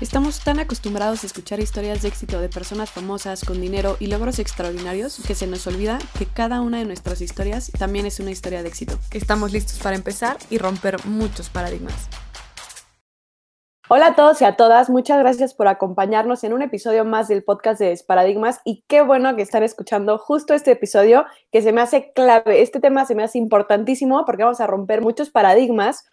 Estamos tan acostumbrados a escuchar historias de éxito de personas famosas con dinero y logros extraordinarios que se nos olvida que cada una de nuestras historias también es una historia de éxito. Estamos listos para empezar y romper muchos paradigmas. Hola a todos y a todas, muchas gracias por acompañarnos en un episodio más del podcast de Paradigmas y qué bueno que están escuchando justo este episodio que se me hace clave. Este tema se me hace importantísimo porque vamos a romper muchos paradigmas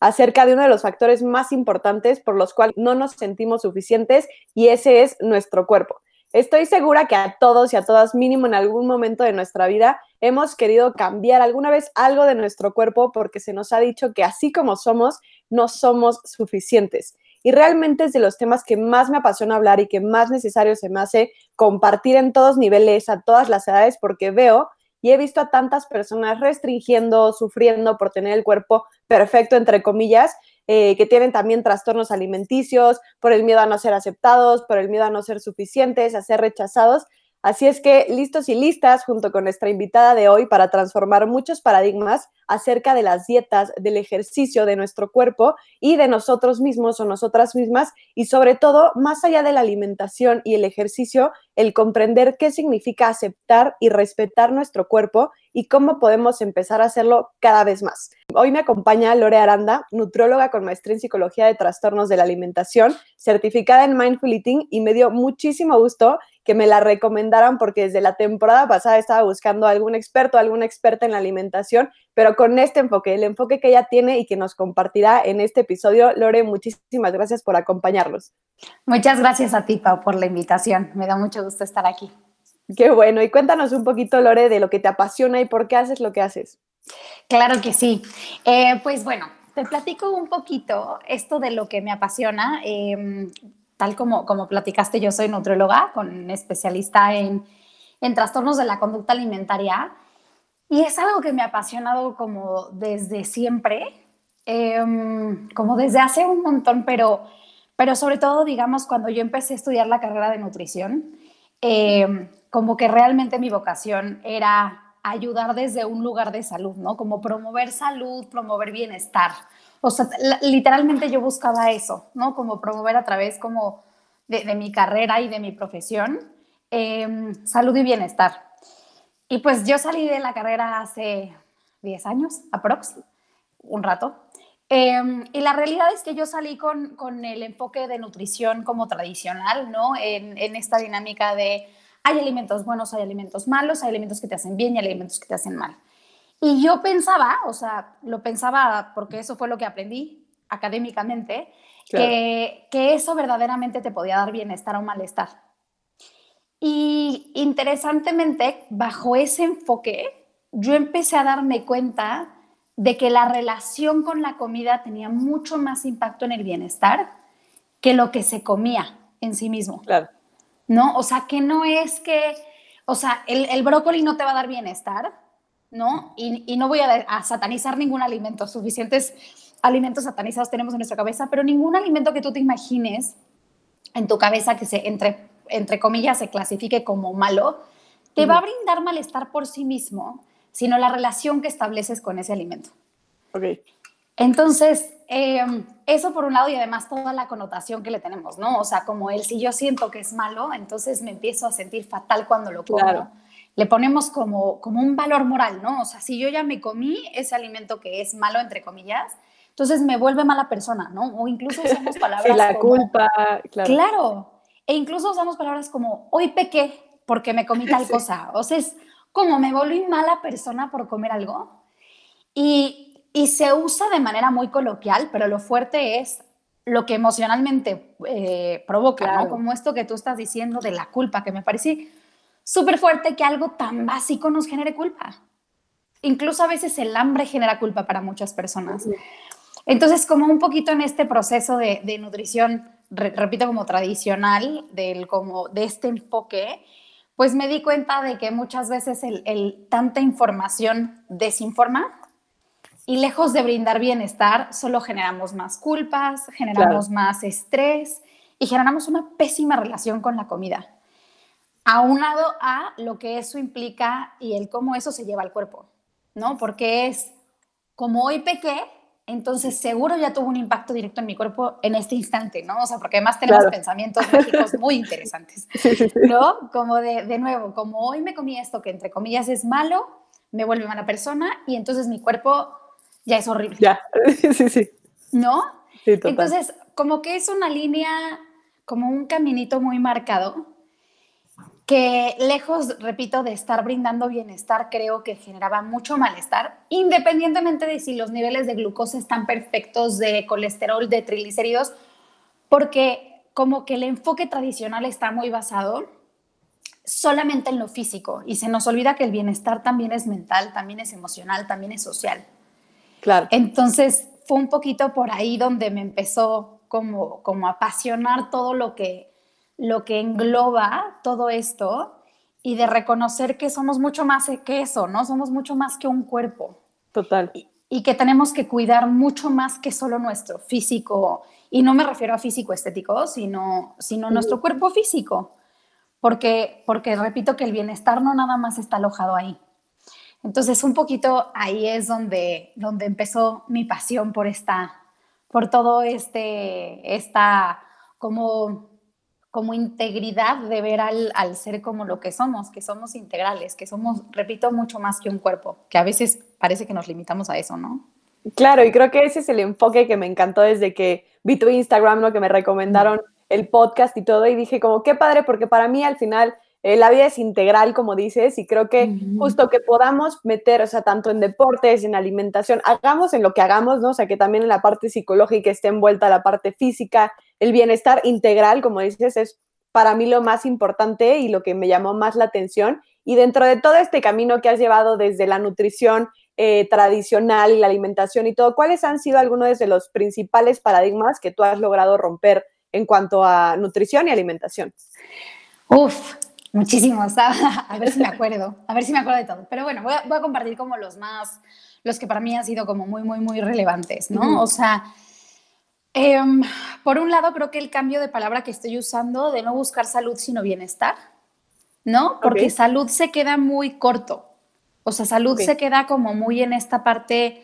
acerca de uno de los factores más importantes por los cuales no nos sentimos suficientes y ese es nuestro cuerpo. Estoy segura que a todos y a todas, mínimo en algún momento de nuestra vida, hemos querido cambiar alguna vez algo de nuestro cuerpo porque se nos ha dicho que así como somos, no somos suficientes. Y realmente es de los temas que más me apasiona hablar y que más necesario se me hace compartir en todos niveles, a todas las edades, porque veo y he visto a tantas personas restringiendo, sufriendo por tener el cuerpo perfecto, entre comillas, eh, que tienen también trastornos alimenticios, por el miedo a no ser aceptados, por el miedo a no ser suficientes, a ser rechazados. Así es que listos y listas junto con nuestra invitada de hoy para transformar muchos paradigmas acerca de las dietas, del ejercicio de nuestro cuerpo y de nosotros mismos o nosotras mismas y sobre todo, más allá de la alimentación y el ejercicio, el comprender qué significa aceptar y respetar nuestro cuerpo y cómo podemos empezar a hacerlo cada vez más. Hoy me acompaña Lore Aranda, nutróloga con maestría en psicología de trastornos de la alimentación, certificada en Mindful Eating y me dio muchísimo gusto que me la recomendaran porque desde la temporada pasada estaba buscando algún experto, alguna experta en la alimentación, pero con este enfoque, el enfoque que ella tiene y que nos compartirá en este episodio. Lore, muchísimas gracias por acompañarnos. Muchas gracias a ti, Pau, por la invitación. Me da mucho gusto estar aquí. Qué bueno. Y cuéntanos un poquito, Lore, de lo que te apasiona y por qué haces lo que haces. Claro que sí. Eh, pues bueno, te platico un poquito esto de lo que me apasiona. Em, tal como, como platicaste, yo soy nutrióloga con especialista en, en trastornos de la conducta alimentaria y es algo que me ha apasionado como desde siempre, em, como desde hace un montón, pero, pero sobre todo, digamos, cuando yo empecé a estudiar la carrera de nutrición, em, como que realmente mi vocación era ayudar desde un lugar de salud, ¿no? Como promover salud, promover bienestar. O sea, literalmente yo buscaba eso, ¿no? Como promover a través como de, mi carrera y de mi profesión em, salud y bienestar. Y pues yo salí de la carrera hace 10 años, aprox, un rato. Em, y la realidad es que yo salí con, con, el enfoque de nutrición como tradicional, ¿no? En, en esta dinámica de hay alimentos buenos, hay alimentos malos, hay alimentos que te hacen bien y hay alimentos que te hacen mal. Y yo pensaba, o sea, lo pensaba porque eso fue lo que aprendí académicamente, que, que, eso verdaderamente te podía dar bienestar o malestar. Y interesantemente, bajo ese enfoque, yo empecé a darme cuenta de que la relación con la comida tenía mucho más impacto en el bienestar que lo que se comía en sí mismo. Claro. ¿No? O sea, que no es que, o sea, el, el brócoli no te va a dar bienestar, ¿no? Y, no voy a, satanizar ningún alimento, suficientes alimentos satanizados tenemos en nuestra cabeza, pero ningún alimento que tú te imagines en tu cabeza que se, entre, entre comillas, se clasifique como malo, te va a brindar malestar por sí mismo, sino la relación que estableces con ese alimento. Ok. Entonces, em, eso por un lado y además toda la connotación que le tenemos, ¿no? O sea, como el si yo siento que es malo, entonces me empiezo a sentir fatal cuando lo como. Claro le ponemos como, como un valor moral, ¿no? O sea, si yo ya me comí ese alimento que es malo, entre comillas, entonces me vuelve mala persona, ¿no? O incluso usamos palabras la culpa, claro. Claro. E incluso usamos palabras como, hoy pequé porque me comí tal cosa. O sea, es como me volví mala persona por comer algo. Y, y se usa de manera muy coloquial, pero lo fuerte es lo que emocionalmente eh, provoca, ¿no? Como esto que tú estás diciendo de la culpa, que me parece súper fuerte que algo tan básico nos genere culpa. Incluso a veces el hambre genera culpa para muchas personas. Entonces, como un poquito en este proceso de, nutrición, repito, como tradicional, del, como de este enfoque, pues me di cuenta de que muchas veces el, tanta información desinforma Y lejos de brindar bienestar, solo generamos más culpas, generamos más estrés y generamos una pésima relación con la comida. Aunado a lo que eso implica y el cómo eso se lleva al cuerpo, ¿no? Porque es como hoy pequé, entonces seguro ya tuvo un impacto directo en mi cuerpo en este instante, ¿no? O sea, porque además tenemos pensamientos mágicos muy interesantes, ¿no? Como de, de nuevo, como hoy me comí esto que entre comillas es malo, me vuelve mala persona y entonces mi cuerpo ya es horrible. Ya, sí, sí. ¿No? Sí, total. Entonces, como que es una línea, como un caminito muy marcado, que lejos, repito, de estar brindando bienestar, creo que generaba mucho malestar, independientemente de si los niveles de glucosa están perfectos, de colesterol, de triglicéridos, porque como que el enfoque tradicional está muy basado solamente en lo físico y se nos olvida que el bienestar también es mental, también es emocional, también es social. Claro. Entonces fue un poquito por ahí donde me empezó como, como a apasionar todo lo que, lo que engloba todo esto y de reconocer que somos mucho más que eso, ¿no? Somos mucho más que un cuerpo. Total. Y, y que tenemos que cuidar mucho más que solo nuestro físico. Y no me refiero a físico estético, sino, sino nuestro cuerpo físico. Porque, porque repito que el bienestar no nada más está alojado ahí. Entonces, un poquito ahí es donde, donde empezó mi pasión por esta, por todo este, esta como, como integridad de ver al, al ser como lo que somos, que somos integrales, que somos, repito, mucho más que un cuerpo, que a veces parece que nos limitamos a eso, ¿no? Claro, y creo que ese es el enfoque que me encantó desde que vi tu Instagram, ¿no? Que me recomendaron el podcast y todo, y dije como, qué padre, porque para mí al final eh, la vida es integral, como dices, y creo que justo que podamos meter, o sea, tanto en deportes, en alimentación, hagamos en lo que hagamos, ¿no? O sea, que también en la parte psicológica esté envuelta la parte física, el bienestar integral, como dices, es para mí lo más importante y lo que me llamó más la atención. Y dentro de todo este camino que has llevado desde la nutrición eh, tradicional y la alimentación y todo, ¿cuáles han sido algunos de los principales paradigmas que tú has logrado romper en cuanto a nutrición y alimentación? Uf, muchísimos. A ver si me acuerdo, a ver si me acuerdo de todo. Pero bueno, voy a, voy a compartir como los más, los que para mí han sido como muy, muy, muy relevantes, ¿no? O sea, em, por un lado creo que el cambio de palabra que estoy usando de no buscar salud sino bienestar, ¿no? Porque salud se queda muy corto. O sea, salud se queda como muy en esta parte,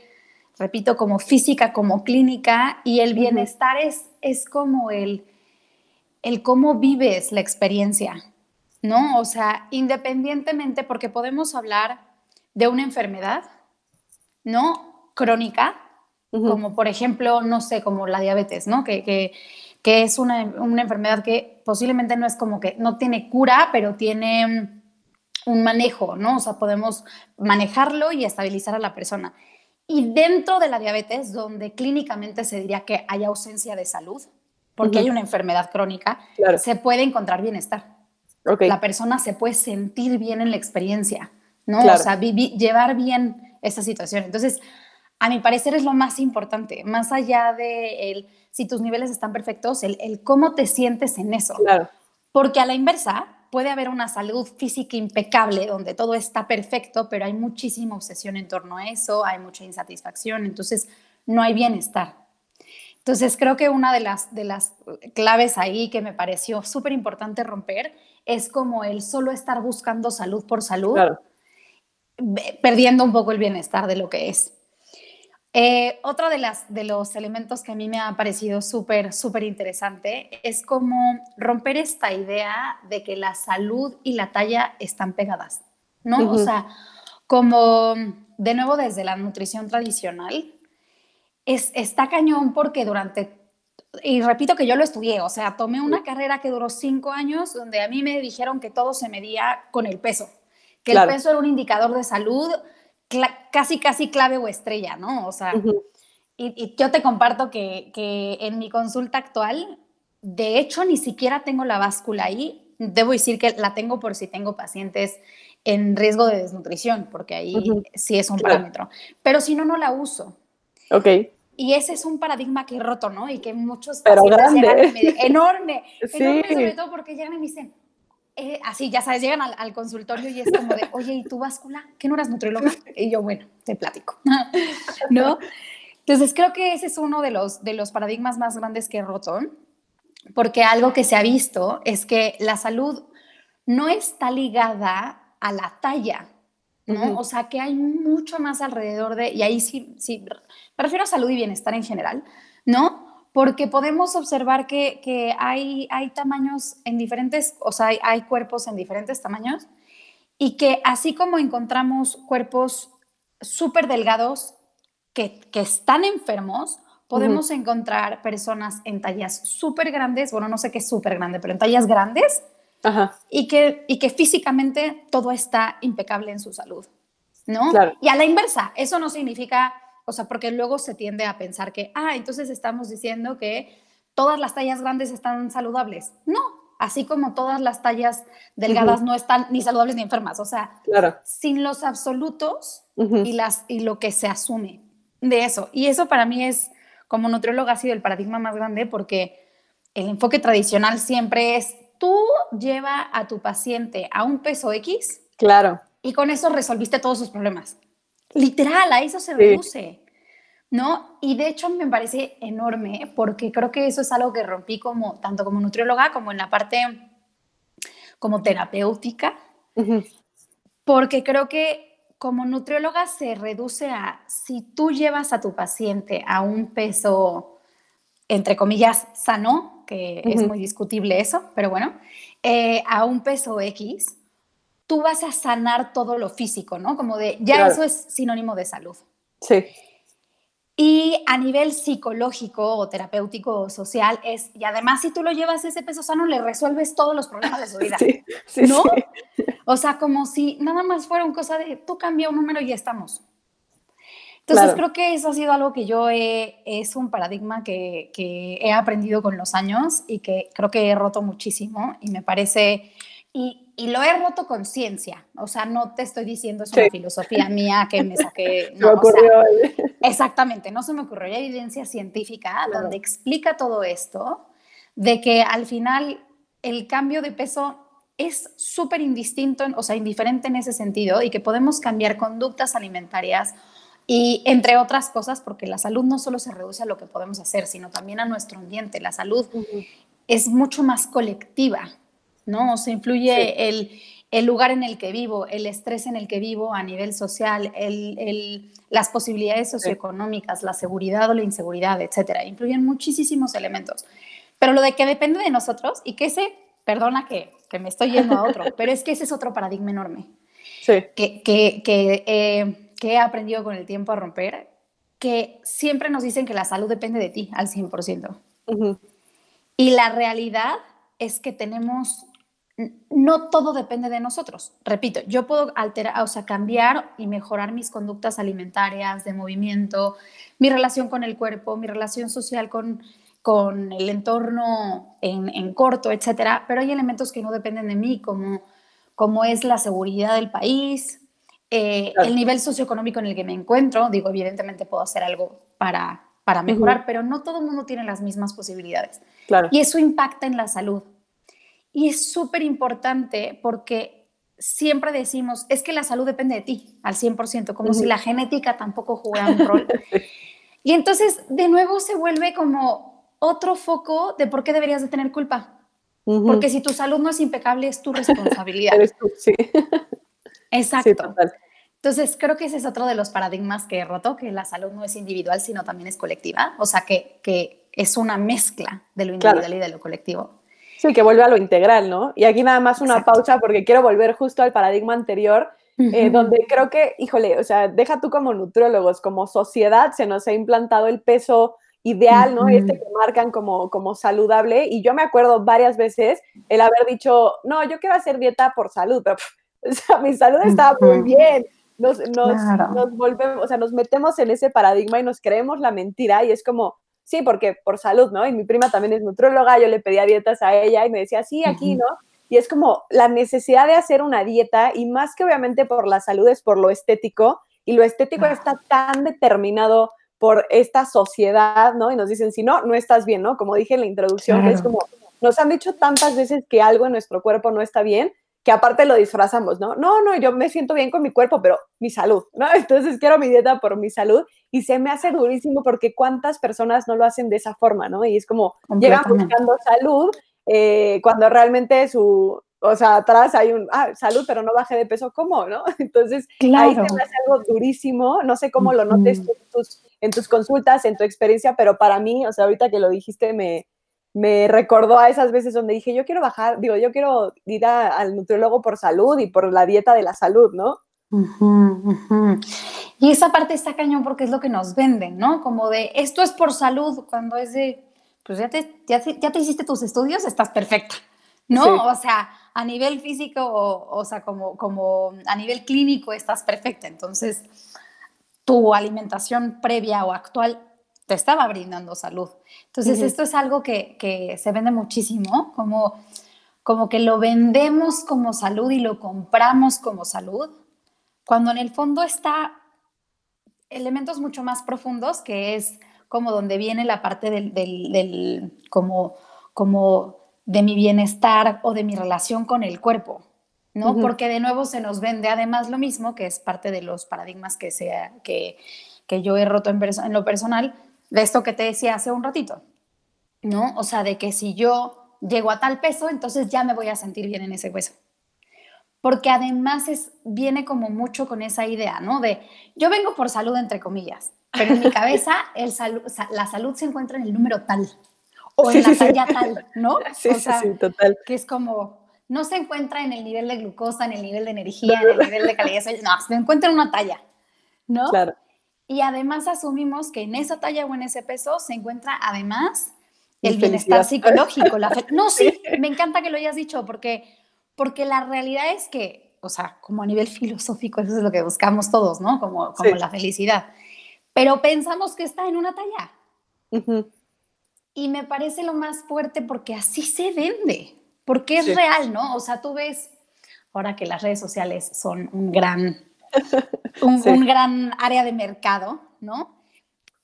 repito, como física, como clínica, y el bienestar es, es como el, el cómo vives la experiencia, ¿no? O sea, independientemente, porque podemos hablar de una enfermedad, ¿no? Crónica, como por ejemplo, no sé, como la diabetes, ¿no? Que, que, que es una, una enfermedad que posiblemente no es como que no tiene cura, pero tiene un manejo, ¿no? O sea, podemos manejarlo y estabilizar a la persona. Y dentro de la diabetes, donde clínicamente se diría que hay ausencia de salud, porque hay una enfermedad crónica, Claro. se puede encontrar bienestar. Ok. La persona se puede sentir bien en la experiencia, ¿no? Claro. O sea, vivi- llevar bien esta situación. Entonces, a mi parecer es lo más importante, más allá de el, si tus niveles están perfectos, el, el cómo te sientes en eso. Claro. Porque a la inversa, puede haber una salud física impecable donde todo está perfecto, pero hay muchísima obsesión en torno a eso, hay mucha insatisfacción, entonces no hay bienestar. Entonces creo que una de las, de las claves ahí que me pareció súper importante romper es como el solo estar buscando salud por salud, Claro. perdiendo un poco el bienestar de lo que es. Eh, otro de, las, de los elementos que a mí me ha parecido súper, súper interesante es como romper esta idea de que la salud y la talla están pegadas, ¿no? O sea, como de nuevo desde la nutrición tradicional, es, está cañón porque durante, y repito que yo lo estudié, o sea, tomé una carrera que duró cinco años donde a mí me dijeron que todo se medía con el peso, que Claro. el peso era un indicador de salud casi, casi clave o estrella, ¿no? O sea, y, y yo te comparto que, que en mi consulta actual, de hecho, ni siquiera tengo la báscula ahí. Debo decir que la tengo por si tengo pacientes en riesgo de desnutrición, porque ahí sí es un Claro. parámetro. Pero si no, no la uso. Ok. Y ese es un paradigma que he roto, ¿no? Y que muchos Pero grande. llegan y me dicen, enorme, Sí. enorme sobre todo porque llegan y me dicen, eh, así, ya sabes, llegan al, al consultorio y es como de, oye, ¿y tu báscula? ¿Qué no eras nutrióloga? Y yo, bueno, te platico, ¿no? Entonces, creo que ese es uno de los, de los paradigmas más grandes que he roto, porque algo que se ha visto es que la salud no está ligada a la talla, ¿no? Ujú. O sea, que hay mucho más alrededor de, y ahí sí, sí, me refiero a salud y bienestar en general, ¿no? Porque podemos observar que, que hay, hay tamaños en diferentes, o sea, hay, hay cuerpos en diferentes tamaños y que así como encontramos cuerpos súper delgados que, que están enfermos, podemos encontrar personas en tallas súper grandes, bueno, no sé qué es súper grande, pero en tallas grandes Ajá. y que, y que físicamente todo está impecable en su salud, ¿no? Claro. Y a la inversa, eso no significa, o sea, porque luego se tiende a pensar que, ah, entonces estamos diciendo que todas las tallas grandes están saludables. No, así como todas las tallas delgadas no están ni saludables ni enfermas, o sea, Claro. sin los absolutos y, las, y lo que se asume de eso. Y eso para mí es, como nutrióloga, ha sido el paradigma más grande porque el enfoque tradicional siempre es, tú lleva a tu paciente a un peso X Claro. y con eso resolviste todos sus problemas. Literal, a eso se Sí. reduce. ¿No? Y de hecho me parece enorme porque creo que eso es algo que rompí como tanto como nutrióloga como en la parte como terapéutica, porque creo que como nutrióloga se reduce a si tú llevas a tu paciente a un peso, entre comillas, sano, que es muy discutible eso, pero bueno, eh, a un peso X, tú vas a sanar todo lo físico, ¿no? Como de, ya Claro. eso es sinónimo de salud. Sí. Y a nivel psicológico o terapéutico o social es, y además si tú lo llevas ese peso sano, le resuelves todos los problemas de su vida. Sí. Sí. ¿No? sí. O sea, como si nada más fuera una cosa de tú cambia un número y ya estamos. Entonces Claro. creo que eso ha sido algo que yo he, es un paradigma que, que he aprendido con los años y que creo que he roto muchísimo y me parece, y, y lo he roto con ciencia, o sea, no te estoy diciendo es una Sí. filosofía mía que me saqué, Se me no, o sea, ocurrió. Exactamente, no se me ocurrió. Hay evidencia científica Claro. donde explica todo esto, de que al final el cambio de peso es súper indistinto, o sea, indiferente en ese sentido, y que podemos cambiar conductas alimentarias y entre otras cosas, porque la salud no solo se reduce a lo que podemos hacer, sino también a nuestro ambiente. La salud es mucho más colectiva, ¿no? O sea, influye Sí. el, el lugar en el que vivo, el estrés en el que vivo a nivel social, el, el- las posibilidades socioeconómicas, la seguridad o la inseguridad, etcétera. Influyen muchísimos elementos. Pero lo de que depende de nosotros y que ese, perdona que, que me estoy yendo a otro, pero es que ese es otro paradigma enorme Sí. que, que, que, eh, que he aprendido con el tiempo a romper, que siempre nos dicen que la salud depende de ti al 100%. Ujú. Y la realidad es que tenemos, no todo depende de nosotros. Repito, yo puedo alterar, o sea, cambiar y mejorar mis conductas alimentarias, de movimiento, mi relación con el cuerpo, mi relación social con, con el entorno en, en corto, etcétera. Pero hay elementos que no dependen de mí, como, como es la seguridad del país, eh, Claro. el nivel socioeconómico en el que me encuentro. Digo, evidentemente puedo hacer algo para, para mejorar, pero no todo el mundo tiene las mismas posibilidades. Claro. Y eso impacta en la salud. Y es súper importante porque siempre decimos, es que la salud depende de ti al 100%, como si la genética tampoco jugara un rol. y entonces, de nuevo, se vuelve como otro foco de por qué deberías de tener culpa. Porque si tu salud no es impecable, es tu responsabilidad. Eres tú, sí. Exacto. Sí, total. Entonces, creo que ese es otro de los paradigmas que he roto, que la salud no es individual, sino también es colectiva. O sea, que, que es una mezcla de lo Claro. individual y de lo colectivo. Sí, que vuelve a lo integral, ¿no? Y aquí nada más una Exacto. pausa porque quiero volver justo al paradigma anterior, eh, Ujú. donde creo que, híjole, o sea, deja tú como nutriólogos, como sociedad se nos ha implantado el peso ideal, ¿no? Ujú. Este que marcan como, como saludable. Y yo me acuerdo varias veces el haber dicho, no, yo quiero hacer dieta por salud, pero pff, o sea, mi salud está muy bien. Nos, nos, Claro. nos volvemos, o sea, nos metemos en ese paradigma y nos creemos la mentira y es como, sí, porque por salud, ¿no? Y mi prima también es nutróloga, yo le pedía dietas a ella y me decía, sí, aquí. ¿no? Y es como la necesidad de hacer una dieta y más que obviamente por la salud es por lo estético y lo estético está tan determinado por esta sociedad, ¿no? Y nos dicen, si no, no estás bien, ¿no? Como dije en la introducción, es como nos han dicho tantas veces que algo en nuestro cuerpo no está bien, que aparte lo disfrazamos, ¿no? No, no, yo me siento bien con mi cuerpo, pero mi salud, ¿no? Entonces quiero mi dieta por mi salud y se me hace durísimo porque cuántas personas no lo hacen de esa forma, ¿no? Y es como, llegan buscando salud eh, cuando realmente su, o sea, atrás hay un, ah, salud, pero no baje de peso, ¿cómo, no? Entonces, ahí se me hace algo durísimo, no sé cómo lo notes en tus consultas, en tu experiencia, pero para mí, o sea, ahorita que lo dijiste, me, me recordó a esas veces donde dije, yo quiero bajar, digo, yo quiero ir al nutriólogo por salud y por la dieta de la salud, ¿no? Y esa parte está cañón porque es lo que nos venden, ¿no? Como de, esto es por salud, cuando es de, pues ya te, ya te, hiciste tus estudios, estás perfecta, ¿no? O sea, a nivel físico, o, o sea, como, como a nivel clínico estás perfecta. Entonces, tu alimentación previa o actual te estaba brindando salud. Entonces, esto es algo que, se vende muchísimo, como, como que lo vendemos como salud y lo compramos como salud, cuando en el fondo está elementos mucho más profundos, que es como donde viene la parte del, como, como de mi bienestar o de mi relación con el cuerpo, ¿no? Porque de nuevo se nos vende además lo mismo, que es parte de los paradigmas que, sea, que, que yo he roto en, en lo personal, de esto que te decía hace un ratito, ¿no? O sea, de que si yo llego a tal peso, entonces ya me voy a sentir bien en ese hueso. Porque además es, viene como mucho con esa idea, ¿no? De yo vengo por salud, entre comillas, pero en mi cabeza el la salud se encuentra en el número tal o en la talla tal, ¿no? Sí, sí, sí, total. Que es como, no se encuentra en el nivel de glucosa, en el nivel de energía, en el nivel de calidad, no, se encuentra en una talla, ¿no? Claro. Y además asumimos que en esa talla o en ese peso se encuentra además el bienestar psicológico. La no, sí, me encanta que lo hayas dicho porque, porque la realidad es que, o sea, como a nivel filosófico, eso es lo que buscamos todos, ¿no? Como, como la felicidad. Pero pensamos que está en una talla. Y me parece lo más fuerte porque así se vende, porque es real, ¿no? O sea, tú ves, ahora que las redes sociales son un gran un, gran área de mercado, ¿no?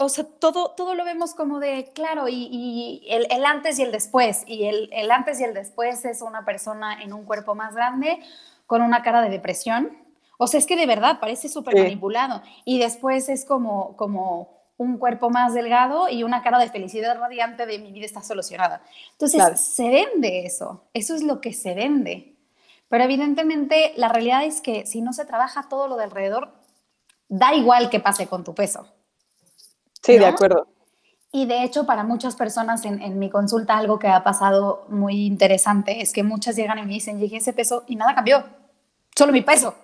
O sea, todo, todo lo vemos como de, claro, y, el, antes y el después, y el, antes y el después es una persona en un cuerpo más grande, con una cara de depresión. O sea, es que de verdad parece súper manipulado. Y después es como, como un cuerpo más delgado y una cara de felicidad radiante de mi vida está solucionada. Entonces, se vende eso. Eso es lo que se vende. Pero evidentemente la realidad es que si no se trabaja todo lo de alrededor, da igual que pase con tu peso. Sí, de acuerdo. Y de hecho, para muchas personas en, mi consulta, algo que ha pasado muy interesante es que muchas llegan y me dicen, llegué a ese peso y nada cambió. Solo mi peso.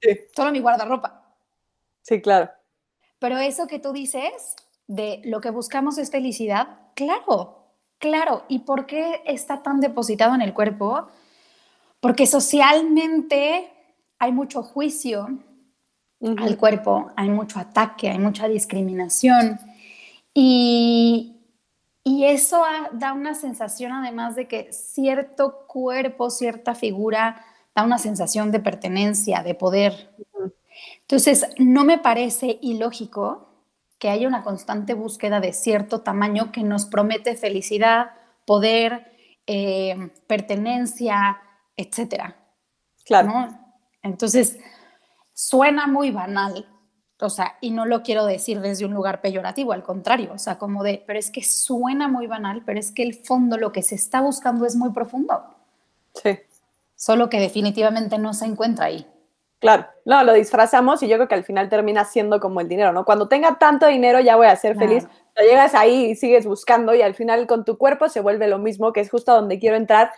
Sí. Solo mi guardarropa. Sí, claro. Pero eso que tú dices de lo que buscamos es felicidad, claro, claro. ¿Y por qué está tan depositado en el cuerpo? Porque socialmente hay mucho juicio al cuerpo, hay mucho ataque, hay mucha discriminación. Y, eso da una sensación además de que cierto cuerpo, cierta figura, da una sensación de pertenencia, de poder. Entonces, no me parece ilógico que haya una constante búsqueda de cierto tamaño que nos promete felicidad, poder, eh, pertenencia, etcétera. Claro. Entonces, suena muy banal, o sea, y no lo quiero decir desde un lugar peyorativo, al contrario, o sea, como de, pero es que suena muy banal, pero es que el fondo, lo que se está buscando es muy profundo. Sí. Solo que definitivamente no se encuentra ahí. Claro, no, lo disfrazamos y yo creo que al final termina siendo como el dinero, ¿no? Cuando tenga tanto dinero ya voy a ser feliz. llegas ahí y sigues buscando y al final con tu cuerpo se vuelve lo mismo, que es justo donde quiero entrar,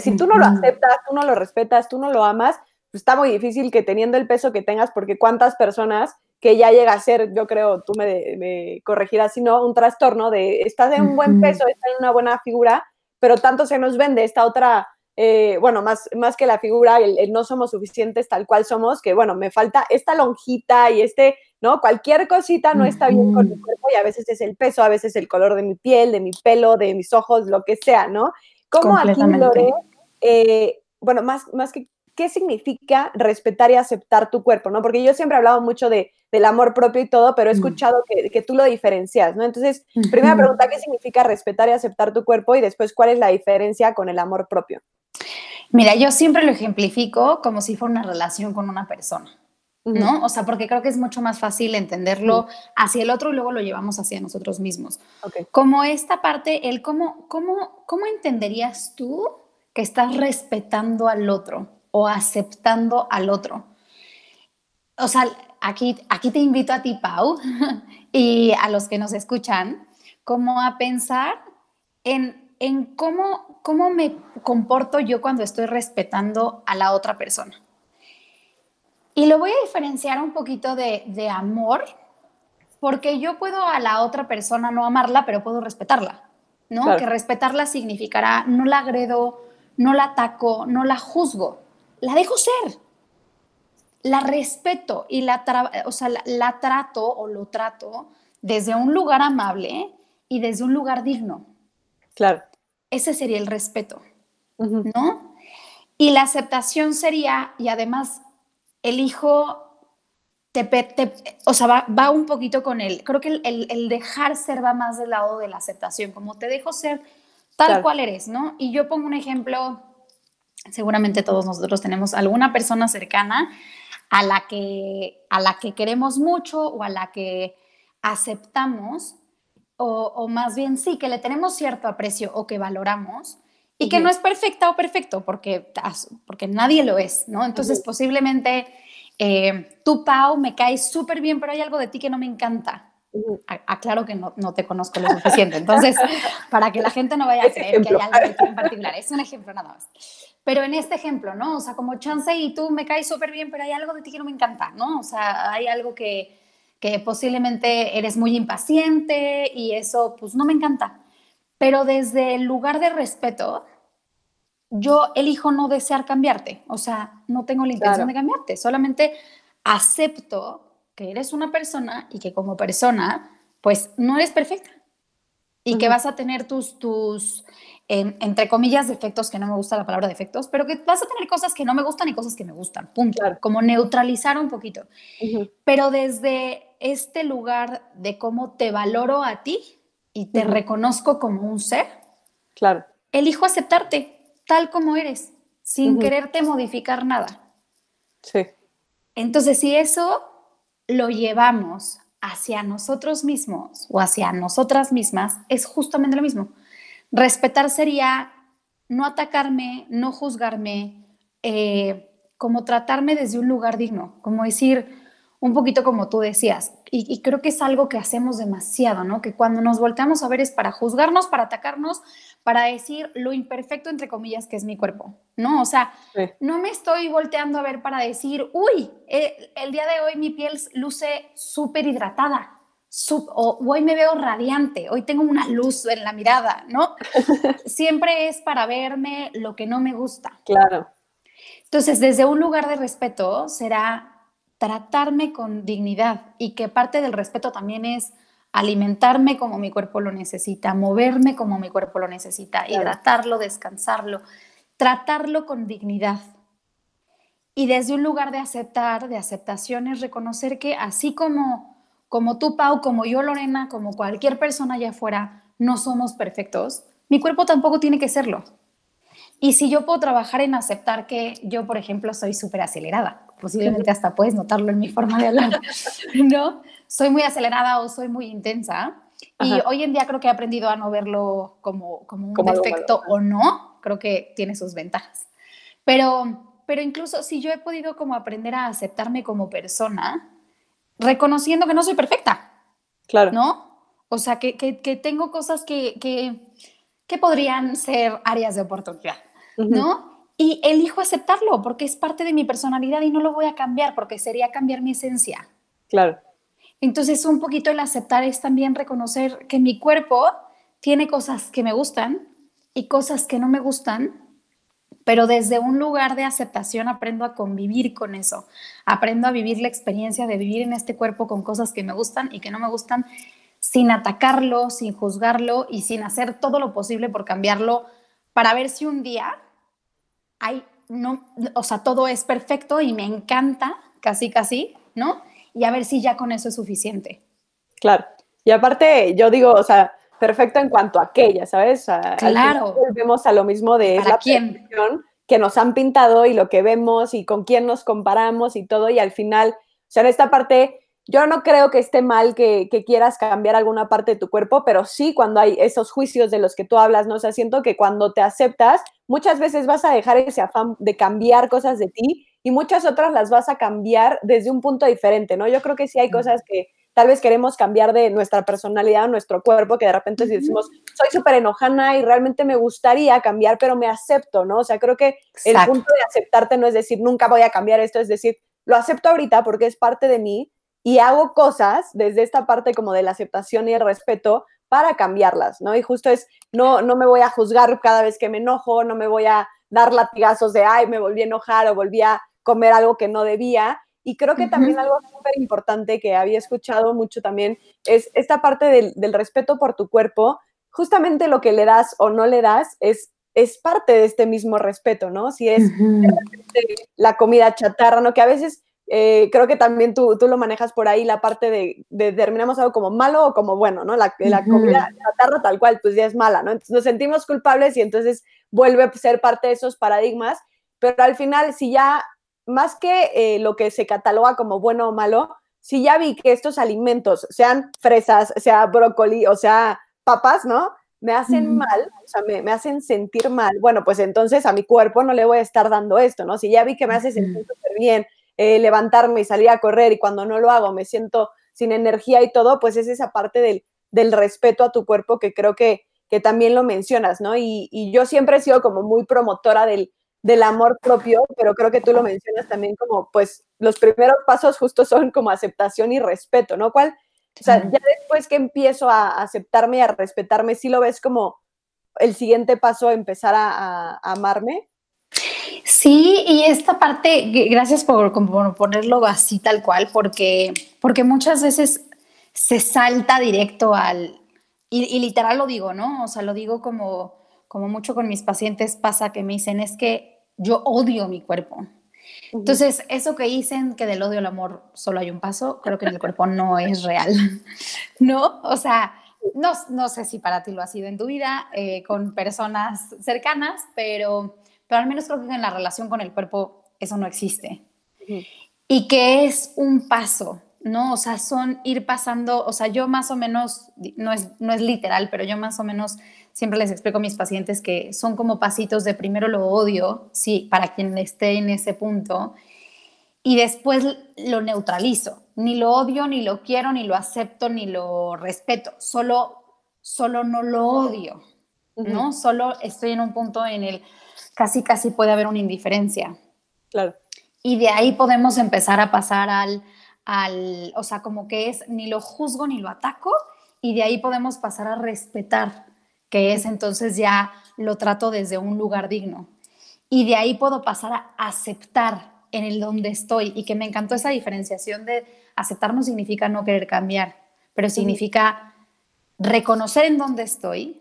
si tú no lo aceptas, tú no lo respetas, tú no lo amas, está muy difícil que teniendo el peso que tengas, porque cuántas personas que ya llega a ser, yo creo, tú me, corregirás, si no, un trastorno de estás en un buen peso, estás en una buena figura, pero tanto se nos vende esta otra, eh, bueno, más, más que la figura, el, no somos suficientes tal cual somos, que bueno, me falta esta lonjita y este, ¿no? Cualquier cosita no está bien con mi cuerpo y a veces es el peso, a veces el color de mi piel, de mi pelo, de mis ojos, lo que sea, ¿no? ¿Cómo aquí, Lore, eh, bueno, más, más que qué significa respetar y aceptar tu cuerpo, ¿no? Porque yo siempre he hablado mucho de, del amor propio y todo, pero he Mm. escuchado que, que tú lo diferencias, ¿no? Entonces, primera pregunta, ¿qué significa respetar y aceptar tu cuerpo? Y después, ¿cuál es la diferencia con el amor propio? Mira, yo siempre lo ejemplifico como si fuera una relación con una persona. ¿no? O sea, porque creo que es mucho más fácil entenderlo hacia el otro y luego lo llevamos hacia nosotros mismos. Como esta parte, el cómo, cómo, cómo entenderías tú que estás respetando al otro o aceptando al otro. O sea, aquí, aquí te invito a ti, Pau, y a los que nos escuchan, como a pensar en, en cómo, cómo me comporto yo cuando estoy respetando a la otra persona. Y lo voy a diferenciar un poquito de, de amor, porque yo puedo a la otra persona no amarla, pero puedo respetarla, ¿no? Claro. Que respetarla significará no la agredo, no la ataco, no la juzgo, la dejo ser. La respeto y la, o sea, la, la trato o lo trato desde un lugar amable y desde un lugar digno. Claro. Ese sería el respeto. ¿no? Y la aceptación sería, y además elijo, te, te- o sea, va, va un poquito con el, creo que el, el- el dejar ser va más del lado de la aceptación, como te dejo ser tal Claro. cual eres, ¿no? Y yo pongo un ejemplo, seguramente todos nosotros tenemos alguna persona cercana a la que, a la que queremos mucho o a la que aceptamos, o, o más bien sí, que le tenemos cierto aprecio o que valoramos, y que no es perfecta o perfecto, porque, porque nadie lo es, ¿no? Entonces, posiblemente eh, tú, Pau, me caes súper bien, pero hay algo de ti que no me encanta. Aclaro que no, no te conozco lo suficiente. Entonces, para que la gente no vaya a creer que hay algo de ti en particular. Es un ejemplo nada más. Pero en este ejemplo, ¿no? O sea, como chance y tú me caes súper bien, pero hay algo de ti que no me encanta, ¿no? O sea, hay algo que, que posiblemente eres muy impaciente y eso, pues, no me encanta. Pero desde el lugar de respeto, yo elijo no desear cambiarte. O sea, no tengo la intención Claro. de cambiarte. Solamente acepto que eres una persona y que como persona, pues no eres perfecta. Y que vas a tener tus, tus en- entre comillas, defectos, que no me gusta la palabra defectos, pero que vas a tener cosas que no me gustan y cosas que me gustan. Punto. Claro. Como neutralizar un poquito. Pero desde este lugar de cómo te valoro a ti y te reconozco como un ser, Claro. elijo aceptarte tal como eres, sin quererte modificar nada. Sí. Entonces, si eso lo llevamos hacia nosotros mismos o hacia nosotras mismas, es justamente lo mismo. Respetar sería no atacarme, no juzgarme, eh, como tratarme desde un lugar digno, como decir, un poquito como tú decías, y, y creo que es algo que hacemos demasiado, ¿no? Que cuando nos volteamos a ver es para juzgarnos, para atacarnos, para decir lo imperfecto, entre comillas, que es mi cuerpo, ¿no? O sea, Sí. no me estoy volteando a ver para decir, uy, eh, el día de hoy mi piel luce súper hidratada, sup- o hoy me veo radiante, hoy tengo una luz en la mirada, ¿no? Siempre es para verme lo que no me gusta. Claro. Entonces, desde un lugar de respeto será tratarme con dignidad y que parte del respeto también es alimentarme como mi cuerpo lo necesita, moverme como mi cuerpo lo necesita, Claro. hidratarlo, descansarlo, tratarlo con dignidad. Y desde un lugar de aceptar, de aceptación, es reconocer que así como, como tú, Pau, como yo, Lorena, como cualquier persona allá afuera, no somos perfectos, mi cuerpo tampoco tiene que serlo. Y si yo puedo trabajar en aceptar que yo, por ejemplo, soy súper acelerada, posiblemente hasta puedes notarlo en mi forma de hablar, ¿no? Soy muy acelerada o soy muy intensa. Y Ajá. hoy en día creo que he aprendido a no verlo como, como un Como defecto o no. Creo que tiene sus ventajas. Pero, pero incluso si yo he podido como aprender a aceptarme como persona, reconociendo que no soy perfecta, Claro. ¿no? O sea, que, que, que tengo cosas que, que, que podrían ser áreas de oportunidad. ¿no? Y elijo aceptarlo porque es parte de mi personalidad y no lo voy a cambiar porque sería cambiar mi esencia. Claro. Entonces, un poquito el aceptar es también reconocer que mi cuerpo tiene cosas que me gustan y cosas que no me gustan, pero desde un lugar de aceptación aprendo a convivir con eso. Aprendo a vivir la experiencia de vivir en este cuerpo con cosas que me gustan y que no me gustan, sin atacarlo, sin juzgarlo y sin hacer todo lo posible por cambiarlo para ver si un día hay no, o sea, todo es perfecto y me encanta, casi, casi, ¿no? Y a ver si ya con eso es suficiente. Claro. Y aparte, yo digo, o sea, perfecto en cuanto a aquella, ¿sabes? claro. Volvemos a lo mismo de la quién? que nos han pintado y lo que vemos y con quién nos comparamos y todo. Y al final, o sea, en esta parte, yo no creo que esté mal que, que, quieras cambiar alguna parte de tu cuerpo, pero sí cuando hay esos juicios de los que tú hablas, ¿no? O sea, siento que cuando te aceptas, muchas veces vas a dejar ese afán de cambiar cosas de ti y muchas otras las vas a cambiar desde un punto diferente, ¿no? Yo creo que sí hay cosas que tal vez queremos cambiar de nuestra personalidad o nuestro cuerpo, que de repente si decimos, soy súper enojana y realmente me gustaría cambiar, pero me acepto, ¿no? O sea, creo que el punto de aceptarte no es decir, nunca voy a cambiar esto, es decir, lo acepto ahorita porque es parte de mí y hago cosas desde esta parte como de la aceptación y el respeto para cambiarlas, ¿no? Y justo es, no, no me voy a juzgar cada vez que me enojo, no me voy a dar latigazos de, ay, me volví a enojar o volví a comer algo que no debía, y creo que también algo súper importante que había escuchado mucho también es esta parte del, respeto por tu cuerpo. Justamente lo que le das o no le das es, es parte de este mismo respeto, ¿no? Si es la comida chatarra, ¿no? Que a veces eh, creo que también tú, tú, lo manejas por ahí, la parte de, de, terminamos algo como malo o como bueno, ¿no? La, la comida chatarra tal cual, pues ya es mala, ¿no? Entonces nos sentimos culpables y entonces vuelve a ser parte de esos paradigmas, pero al final, si ya más que eh, lo que se cataloga como bueno o malo, si ya vi que estos alimentos, sean fresas, sea brócoli o sea papas, ¿no? Me hacen mal, o sea, me, hacen sentir mal, bueno, pues entonces a mi cuerpo no le voy a estar dando esto, ¿no? Si ya vi que me hace sentir súper bien eh, levantarme y salir a correr y cuando no lo hago me siento sin energía y todo, pues es esa parte del, del respeto a tu cuerpo que creo que, que también lo mencionas, ¿no? Y, y yo siempre he sido como muy promotora del, del amor propio, pero creo que tú lo mencionas también como, pues, los primeros pasos justo son como aceptación y respeto, ¿no? ¿Cuál? O sea, ya después que empiezo a aceptarme y a respetarme, ¿sí lo ves como el siguiente paso a empezar a, amarme? Sí, y esta parte, gracias por, por, ponerlo así tal cual, porque, porque muchas veces se salta directo al, y, y, literal lo digo, ¿no? O sea, lo digo como, como mucho con mis pacientes pasa que me dicen, es que yo odio mi cuerpo. Entonces, eso que dicen que del odio al amor solo hay un paso, creo que en el cuerpo no es real, ¿no? O sea, no, no sé si para ti lo ha sido en tu vida eh, con personas cercanas, pero, pero al menos creo que en la relación con el cuerpo eso no existe. Y que es un paso, ¿no? O sea, son ir pasando, o sea, yo más o menos, no es, no es literal, pero yo más o menos siempre les explico a mis pacientes que son como pasitos de primero lo odio, sí, para quien esté en ese punto, y después lo neutralizo. Ni lo odio, ni lo quiero, ni lo acepto, ni lo respeto. Solo, solo no lo odio, ¿no? Solo estoy en un punto en el casi, casi puede haber una indiferencia. Claro. Y de ahí podemos empezar a pasar al, al, o sea, como que es ni lo juzgo ni lo ataco, y de ahí podemos pasar a respetar que es entonces ya lo trato desde un lugar digno. Y de ahí puedo pasar a aceptar en el donde estoy y que me encantó esa diferenciación de aceptar no significa no querer cambiar, pero significa reconocer en dónde estoy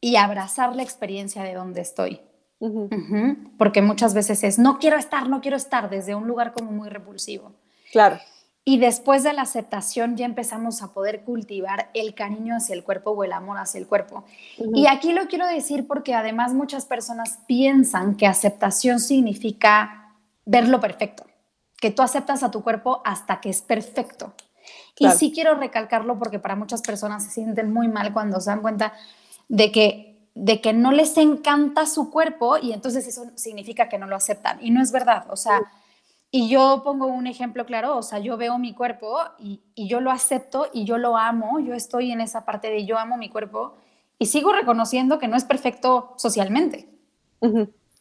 y abrazar la experiencia de dónde estoy. Porque muchas veces es, no quiero estar, no quiero estar, desde un lugar como muy repulsivo. Claro. Y después de la aceptación ya empezamos a poder cultivar el cariño hacia el cuerpo o el amor hacia el cuerpo. Y aquí lo quiero decir porque además muchas personas piensan que aceptación significa verlo perfecto, que tú aceptas a tu cuerpo hasta que es perfecto. Y sí quiero recalcarlo porque para muchas personas se sienten muy mal cuando se dan cuenta de que, de que no les encanta su cuerpo y entonces eso significa que no lo aceptan. Y no es verdad, o sea... Y yo pongo un ejemplo claro, o sea, yo veo mi cuerpo y, yo lo acepto y yo lo amo, yo estoy en esa parte de yo amo mi cuerpo y sigo reconociendo que no es perfecto socialmente,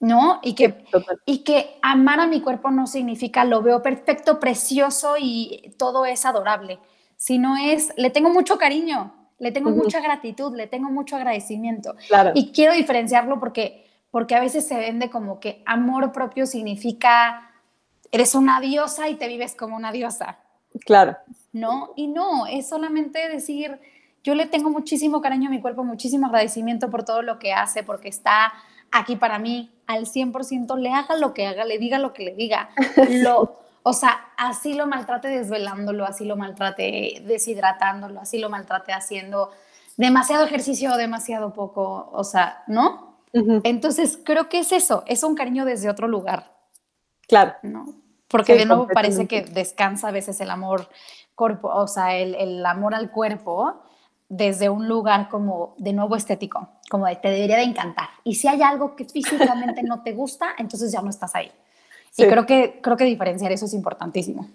¿no? Y que, y que amar a mi cuerpo no significa lo veo perfecto, precioso y todo es adorable, sino es, le tengo mucho cariño, le tengo mucha gratitud, le tengo mucho agradecimiento. Y quiero diferenciarlo porque, porque a veces se vende como que amor propio significa eres una diosa y te vives como una diosa. Claro. ¿No? Y no, es solamente decir, yo le tengo muchísimo cariño a mi cuerpo, muchísimo agradecimiento por todo lo que hace, porque está aquí para mí al 100% le haga lo que haga, le diga lo que le diga. Lo, o sea, así lo maltrate desvelándolo, así lo maltrate deshidratándolo, así lo maltrate haciendo demasiado ejercicio o demasiado poco, o sea, ¿no? Entonces creo que es eso, es un cariño desde otro lugar. Claro. ¿no? Porque de nuevo parece que descansa a veces el amor corpo, o sea, el, el, amor al cuerpo desde un lugar como de nuevo estético, como de te debería de encantar. Y si hay algo que físicamente no te gusta, entonces ya no estás ahí. Y creo que, creo que diferenciar eso es importantísimo.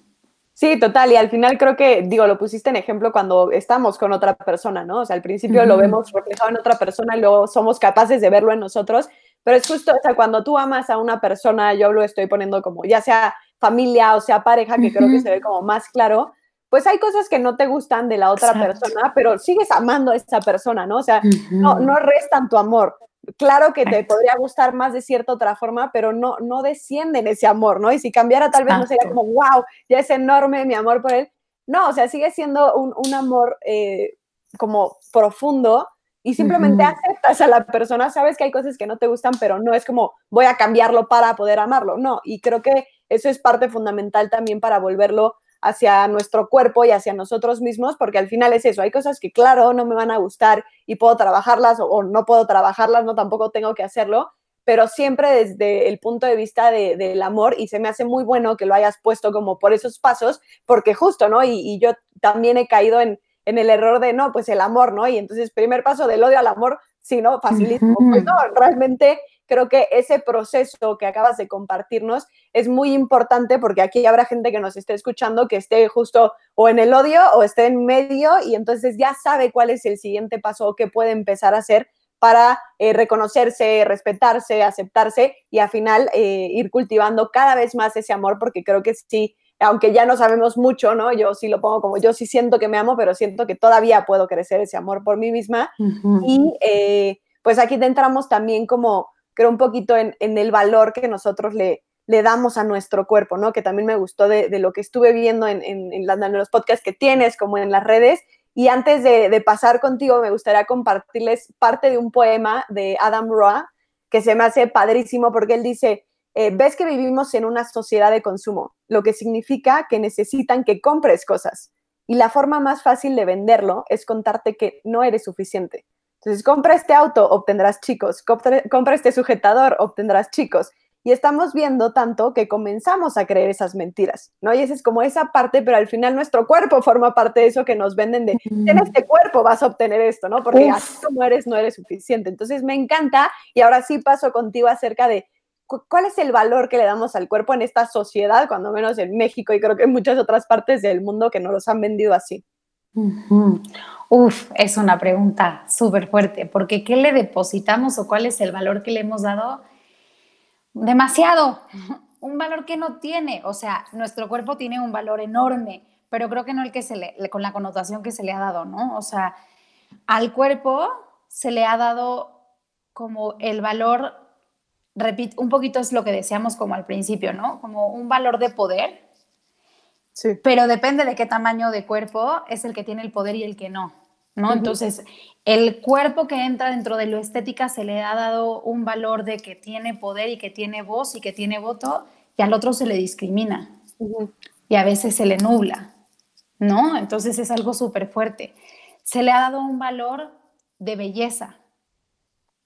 Sí, total. Y al final creo que, digo, lo pusiste en ejemplo cuando estamos con otra persona, ¿no? O sea, al principio lo vemos reflejado en otra persona y luego somos capaces de verlo en nosotros. Pero es justo, o sea, cuando tú amas a una persona, yo lo estoy poniendo como, ya sea familia o sea pareja, que creo que se ve como más claro, pues hay cosas que no te gustan de la otra persona, pero sigues amando a esa persona, ¿no? O sea, no, no restan tu amor. Claro que te podría gustar más de cierta otra forma, pero no, no descienden ese amor, ¿no? Y si cambiara tal vez no sería como, wow, ya es enorme mi amor por él. No, o sea, sigue siendo un, un amor eh, como profundo y simplemente aceptas a la persona, sabes que hay cosas que no te gustan, pero no es como voy a cambiarlo para poder amarlo, no. Y creo que eso es parte fundamental también para volverlo hacia nuestro cuerpo y hacia nosotros mismos, porque al final es eso, hay cosas que claro, no me van a gustar y puedo trabajarlas o, no puedo trabajarlas, no tampoco tengo que hacerlo, pero siempre desde el punto de vista del amor y se me hace muy bueno que lo hayas puesto como por esos pasos, porque justo, ¿no? Y, yo también he caído en, en, el error de, no, pues el amor, ¿no? Y entonces, primer paso del odio al amor, sí, ¿no? Facilísimo. Pues no, realmente creo que ese proceso que acabas de compartirnos es muy importante porque aquí habrá gente que nos esté escuchando que esté justo o en el odio o esté en medio y entonces ya sabe cuál es el siguiente paso o qué puede empezar a hacer para eh, reconocerse, respetarse, aceptarse y al final eh, ir cultivando cada vez más ese amor porque creo que sí, aunque ya no sabemos mucho, ¿no? Yo sí lo pongo como yo sí siento que me amo, pero siento que todavía puedo crecer ese amor por mí misma. Y eh, pues aquí entramos también como creo un poquito en, el valor que nosotros le, le damos a nuestro cuerpo, ¿no? Que también me gustó de, lo que estuve viendo en, en, los podcasts que tienes, como en las redes. Y antes de, pasar contigo, me gustaría compartirles parte de un poema de Adam Roa, que se me hace padrísimo porque él dice, eh, ves que vivimos en una sociedad de consumo, lo que significa que necesitan que compres cosas. Y la forma más fácil de venderlo es contarte que no eres suficiente, entonces, compra este auto, obtendrás chicos, compra, este sujetador, obtendrás chicos. Y estamos viendo tanto que comenzamos a creer esas mentiras, ¿no? Y esa es como esa parte, pero al final nuestro cuerpo forma parte de eso que nos venden de, en este cuerpo vas a obtener esto, ¿no? Porque así como eres, no eres suficiente. Entonces me encanta y ahora sí paso contigo acerca de cuál es el valor que le damos al cuerpo en esta sociedad, cuando menos en México y creo que en muchas otras partes del mundo que nos los han vendido así. Uf, es una pregunta súper fuerte, porque ¿qué le depositamos o cuál es el valor que le hemos dado? Demasiado, un valor que no tiene, o sea, nuestro cuerpo tiene un valor enorme, pero creo que no el que se le, con la connotación que se le ha dado, ¿no? O sea, al cuerpo se le ha dado como el valor, repito, un poquito es lo que decíamos como al principio, ¿no? Como un valor de poder, pero depende de qué tamaño de cuerpo es el que tiene el poder y el que no, ¿no? Entonces, el cuerpo que entra dentro de lo estética se le ha dado un valor de que tiene poder y que tiene voz y que tiene voto y al otro se le discrimina y a veces se le nubla, ¿no? Entonces es algo súper fuerte. Se le ha dado un valor de belleza,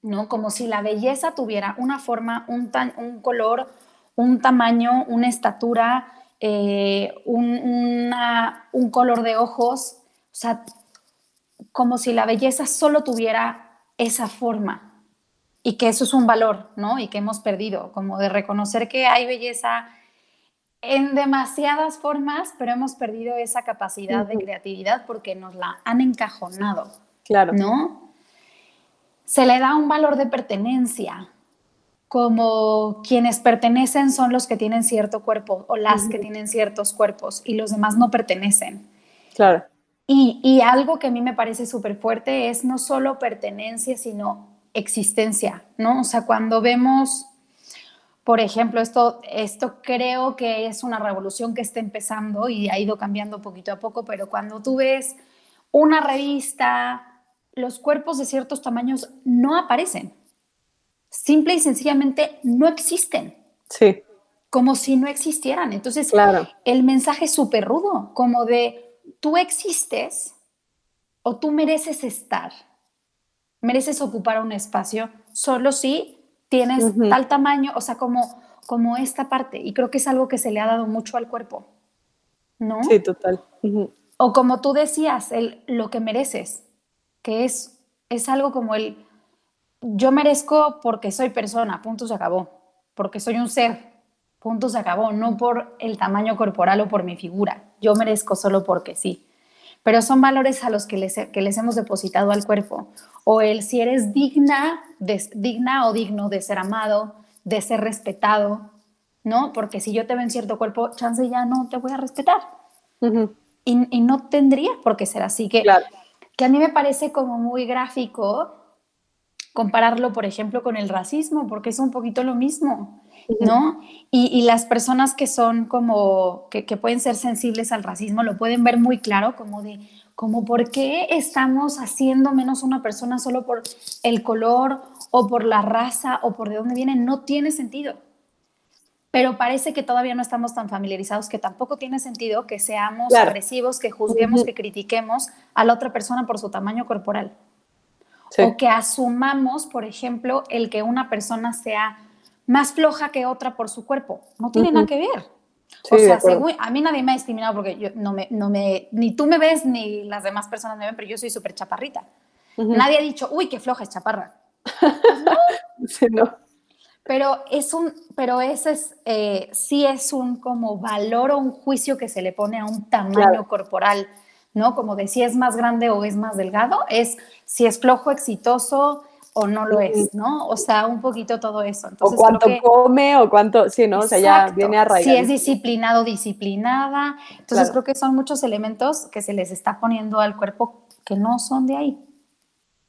¿no? Como si la belleza tuviera una forma, un, un color, un tamaño, una estatura, eh, un, un color de ojos, o sea, como si la belleza solo tuviera esa forma y que eso es un valor, ¿no? Y que hemos perdido, como de reconocer que hay belleza en demasiadas formas, pero hemos perdido esa capacidad de creatividad porque nos la han encajonado. Claro. ¿No? Se le da un valor de pertenencia, como quienes pertenecen son los que tienen cierto cuerpo o las que tienen ciertos cuerpos y los demás no pertenecen. Claro. Y, y algo que a mí me parece súper fuerte es no solo pertenencia, sino existencia, ¿no? O sea, cuando vemos, por ejemplo, esto, esto creo que es una revolución que está empezando y ha ido cambiando poquito a poco, pero cuando tú ves una revista, los cuerpos de ciertos tamaños no aparecen simple y sencillamente no existen. Sí. Como si no existieran. Entonces, Claro. el mensaje es súper rudo, como de tú existes o tú mereces estar, mereces ocupar un espacio solo si tienes tal tamaño, o sea, como, como esta parte. Y creo que es algo que se le ha dado mucho al cuerpo, ¿no? Sí, total. O como tú decías, el, lo que mereces, que es, es algo como el, yo merezco porque soy persona, punto se acabó, porque soy un ser, punto se acabó, no por el tamaño corporal o por mi figura, yo merezco solo porque sí. Pero son valores a los que les, que les hemos depositado al cuerpo. O el si eres digna, de- digna o digno de ser amado, de ser respetado, ¿no? Porque si yo te veo en cierto cuerpo, chance ya no te voy a respetar y, y no tendría por qué ser así. Que, Claro. Que a mí me parece como muy gráfico compararlo, por ejemplo, con el racismo, porque es un poquito lo mismo, ¿no? Y, y las personas que son como, que, que pueden ser sensibles al racismo, lo pueden ver muy claro, como de, como por qué estamos haciendo menos una persona solo por el color o por la raza o por de dónde viene, no tiene sentido pero parece que todavía no estamos tan familiarizados que tampoco tiene sentido que seamos Claro. agresivos, que juzguemos, Ujú. que critiquemos a la otra persona por su tamaño corporal. Sí. O que asumamos, por ejemplo, el que una persona sea más floja que otra por su cuerpo. No tiene Ujú. nada que ver. Sí, o sea, según, a mí nadie me ha discriminado porque yo no me, no me, ni tú me ves ni las demás personas me ven, pero yo soy súper chaparrita. Ujú. Nadie ha dicho, uy, qué floja es chaparra. Sí, no. Pero es un, pero ese es, eh, sí es un como valor o un juicio que se le pone a un tamaño Claro. corporal, ¿no? Como de si es más grande o es más delgado, es si es flojo, exitoso o no lo es, ¿no? O sea, un poquito todo eso. O Entonces, cuánto creo que- come, o cuánto, sí, ¿no? O sea, ya Exacto. viene arraigado. Si es disciplinado, disciplinada. Entonces Claro. creo que son muchos elementos que se les está poniendo al cuerpo que no son de ahí.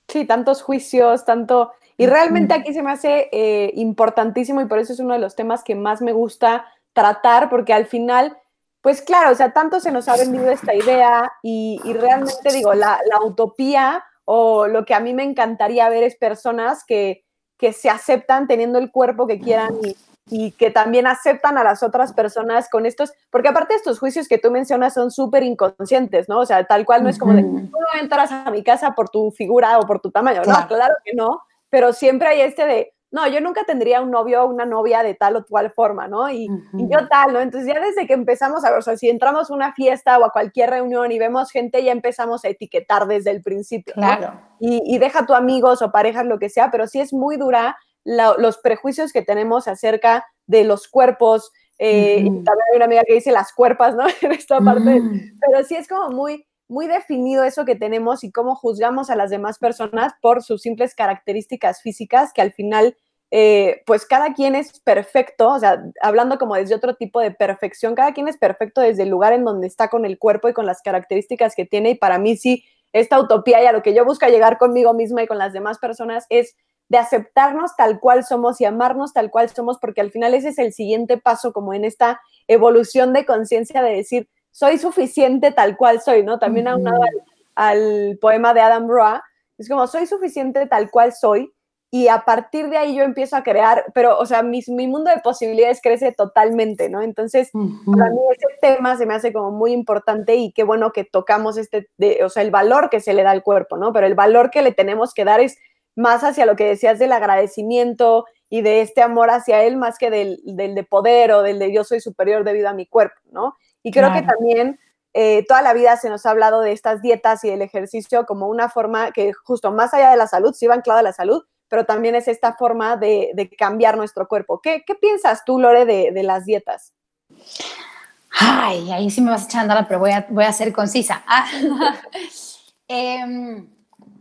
Sí, tantos juicios, tanto... Y realmente aquí se me hace eh, importantísimo y por eso es uno de los temas que más me gusta tratar, porque al final, pues claro, o sea, tanto se nos ha vendido esta idea y, y realmente digo, la, la utopía o lo que a mí me encantaría ver es personas que, que se aceptan teniendo el cuerpo que quieran y, y que también aceptan a las otras personas con estos, porque aparte estos juicios que tú mencionas son súper inconscientes, ¿no? O sea, tal cual no es como de, tú no entras a mi casa por tu figura o por tu tamaño, Claro. no, claro que no, pero siempre hay este de, no, yo nunca tendría un novio o una novia de tal o cual forma, ¿no? Y, y Ujú. yo tal, ¿no? Entonces ya desde que empezamos a ver, o sea, si entramos a una fiesta o a cualquier reunión y vemos gente, ya empezamos a etiquetar desde el principio, ¿no? Claro. y, y deja tu amigos o parejas, lo que sea, pero sí es muy dura la- los prejuicios que tenemos acerca de los cuerpos. eh, y Ujú. también hay una amiga que dice las cuerpas, ¿no? En esta parte. Mm. Pero sí es como muy, muy definido eso que tenemos y cómo juzgamos a las demás personas por sus simples características físicas, que al final, eh, pues cada quien es perfecto, o sea, hablando como desde otro tipo de perfección, cada quien es perfecto desde el lugar en donde está con el cuerpo y con las características que tiene. Y para mí sí, esta utopía y a lo que yo busco llegar conmigo misma y con las demás personas es de aceptarnos tal cual somos y amarnos tal cual somos, porque al final ese es el siguiente paso como en esta evolución de conciencia de decir, soy suficiente tal cual soy, ¿no? También Ujú. aunado al, al poema de Adam Roa, es como, soy suficiente tal cual soy, y a partir de ahí yo empiezo a crear, pero, o sea, mi, mi mundo de posibilidades crece totalmente, ¿no? Entonces, para mí ese tema se me hace como muy importante y qué bueno que tocamos este, de, o sea, el valor que se le da al cuerpo, ¿no? Pero el valor que le tenemos que dar es más hacia lo que decías del agradecimiento y de este amor hacia él, más que del, del de poder o del de yo soy superior debido a mi cuerpo, ¿no? Y creo que también eh, toda la vida se nos ha hablado de estas dietas y del ejercicio como una forma que justo más allá de la salud, sí va anclado a la salud, pero también es esta forma de, de cambiar nuestro cuerpo. ¿Qué, qué piensas tú, Lore, de, de las dietas? Ay, ahí sí me vas a echar a andar, pero voy a, voy a ser concisa. Ah, em,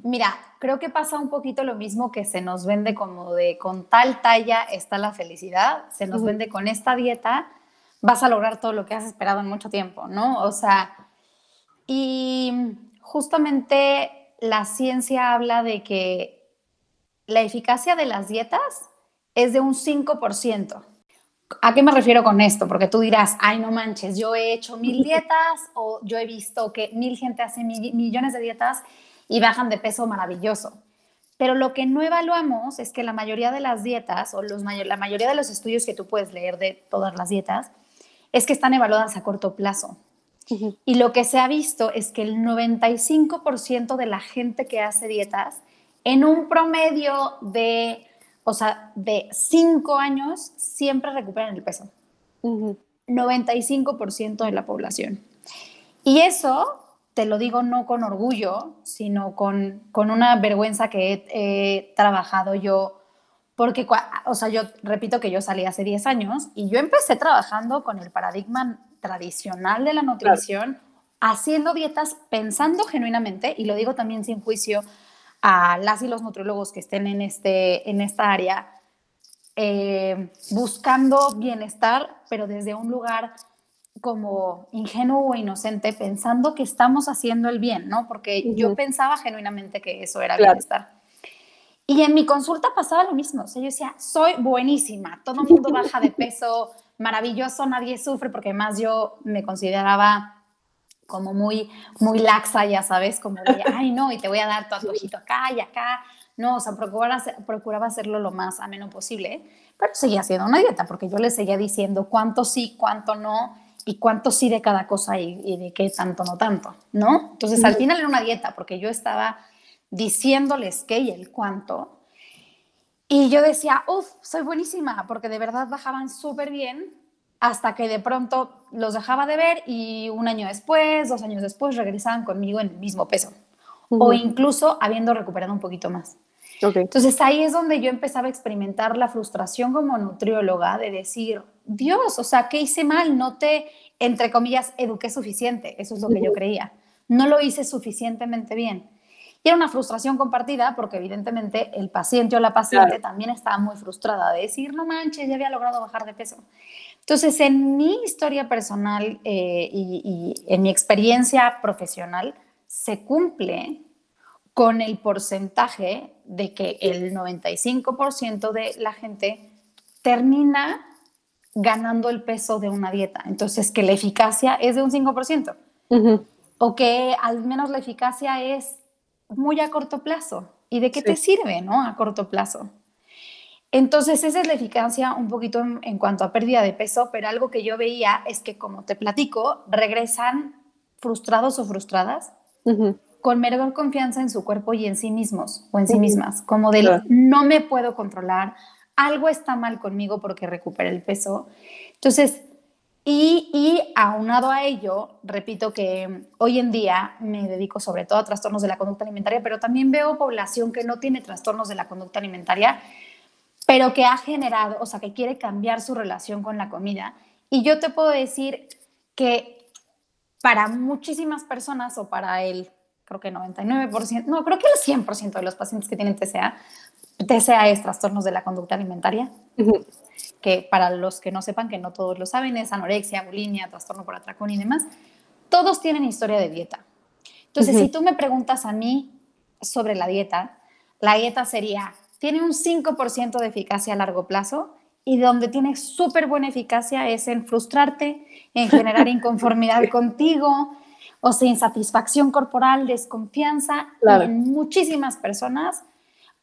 mira, creo que pasa un poquito lo mismo que se nos vende como de con tal talla está la felicidad, se nos vende con esta dieta vas a lograr todo lo que has esperado en mucho tiempo, ¿no? O sea, y justamente la ciencia habla de que la eficacia de las dietas es de un 5%. ¿A qué me refiero con esto? Porque tú dirás, ay, no manches, yo he hecho mil dietas o yo he visto que mil gente hace mi- millones de dietas y bajan de peso maravilloso. Pero lo que no evaluamos es que la mayoría de las dietas o los la mayoría de los estudios que tú puedes leer de todas las dietas es que están evaluadas a corto plazo. Y lo que se ha visto es que el 95% de la gente que hace dietas, en un promedio de, o sea, de 5 años, siempre recuperan el peso. 95% de la población. Y eso te lo digo no con orgullo, sino con, con una vergüenza que he, trabajado yo, porque, o sea, yo repito que yo salí hace 10 años y yo empecé trabajando con el paradigma tradicional de la nutrición, haciendo dietas pensando genuinamente, y lo digo también sin juicio a las y los nutriólogos que estén en, este, en esta área, eh, buscando bienestar, pero desde un lugar como ingenuo o inocente pensando que estamos haciendo el bien, ¿no? Porque yo pensaba genuinamente que eso era bienestar. Y en mi consulta pasaba lo mismo. O sea, yo decía, soy buenísima, todo el mundo baja de peso, maravilloso, nadie sufre, porque además yo me consideraba como muy, muy laxa, ya sabes, como de, ay, no, y te voy a dar tu antojito acá y acá. No, o sea, procuraba, procuraba hacerlo lo más ameno posible, pero seguía haciendo una dieta, porque yo le seguía diciendo cuánto sí, cuánto no, y cuánto sí de cada cosa y, de qué tanto no tanto, ¿no? Entonces al final era una dieta porque yo estaba diciéndoles qué y el cuánto. Y yo decía, uff, soy buenísima, porque de verdad bajaban súper bien, hasta que de pronto los dejaba de ver y un año después, dos años después, regresaban conmigo en el mismo peso, o incluso habiendo recuperado un poquito más. Entonces ahí es donde yo empezaba a experimentar la frustración como nutrióloga de decir, Dios, o sea, ¿qué hice mal? No te, entre comillas, eduqué suficiente. Eso es lo que yo creía. No lo hice suficientemente bien. Y era una frustración compartida porque evidentemente el paciente o la paciente también estaba muy frustrada de decir, no manches, ya había logrado bajar de peso. Entonces, en mi historia personal eh, y, y en mi experiencia profesional, se cumple con el porcentaje de que el 95% de la gente termina ganando el peso de una dieta. Entonces, que la eficacia es de un 5%. O que al menos la eficacia es muy a corto plazo. ¿Y de qué te sirve, no? A corto plazo. Entonces, esa es la eficacia un poquito en, cuanto a pérdida de peso, pero algo que yo veía es que, como te platico, regresan frustrados o frustradas con menor confianza en su cuerpo y en sí mismos o en sí mismas, como de no me puedo controlar, algo está mal conmigo porque recupera el peso. Entonces, y, aunado a ello, repito que hoy en día me dedico sobre todo a trastornos de la conducta alimentaria, pero también veo población que no tiene trastornos de la conducta alimentaria, pero que ha generado, o sea, que quiere cambiar su relación con la comida. Y yo te puedo decir que para muchísimas personas o para el creo que 99%, no, creo que el 100% de los pacientes que tienen TCA, TCA es trastornos de la conducta alimentaria, que para los que no sepan, que no todos lo saben, es anorexia, bulimia, trastorno por atracón y demás, todos tienen historia de dieta. Entonces, si tú me preguntas a mí sobre la dieta, la dieta sería, tiene un 5% de eficacia a largo plazo y donde tiene súper buena eficacia es en frustrarte, en generar inconformidad contigo, o sea, insatisfacción corporal, desconfianza, en muchísimas personas,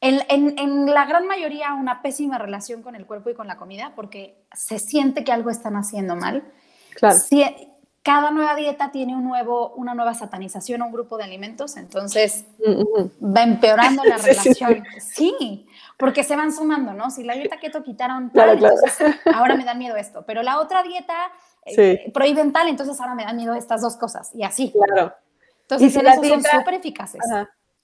en, en, la gran mayoría una pésima relación con el cuerpo y con la comida porque se siente que algo están haciendo mal. Claro. cada nueva dieta tiene un nuevo, una nueva satanización a un grupo de alimentos, entonces va empeorando la relación. Sí, porque se van sumando, ¿no? Si la dieta keto quitaron, entonces ahora me da miedo esto, pero la otra dieta eh, prohíben tal, entonces ahora me da miedo estas dos cosas y así. Claro. Entonces, si son súper eficaces.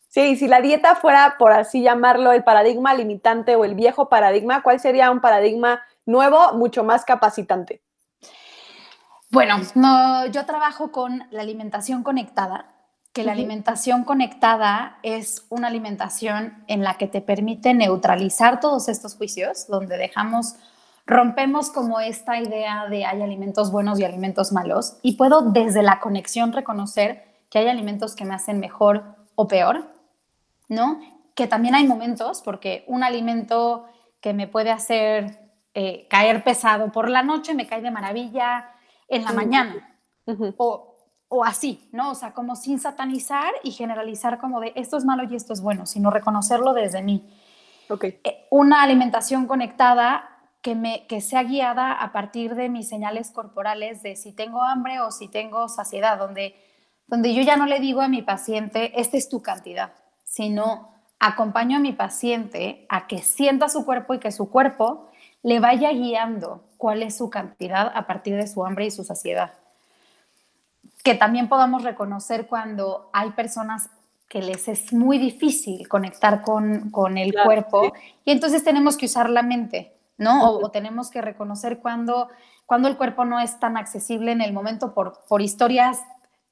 Sí, si la dieta fuera, por así llamarlo, el paradigma limitante o el viejo paradigma, ¿cuál sería un paradigma nuevo, mucho más capacitante? Bueno, no, yo trabajo con la alimentación conectada, que la alimentación conectada es una alimentación en la que te permite neutralizar todos estos juicios, donde dejamos rompemos como esta idea de hay alimentos buenos y alimentos malos y puedo desde la conexión reconocer que hay alimentos que me hacen mejor o peor, ¿no? Que también hay momentos, porque un alimento que me puede hacer eh, caer pesado por la noche me cae de maravilla en la mañana. O o así, ¿no? O sea, como sin satanizar y generalizar como de esto es malo y esto es bueno, sino reconocerlo desde mí. Ok. Eh, Una alimentación conectada que, me, que sea guiada a partir de mis señales corporales de si tengo hambre o si tengo saciedad, donde, donde yo ya no le digo a mi paciente, esta es tu cantidad, sino acompaño a mi paciente a que sienta su cuerpo y que su cuerpo le vaya guiando cuál es su cantidad a partir de su hambre y su saciedad que también podamos reconocer cuando hay personas que les es muy difícil conectar con, con el Claro, cuerpo sí. y entonces tenemos que usar la mente, ¿no? O, o tenemos que reconocer cuando, cuando el cuerpo no es tan accesible en el momento por, por historias,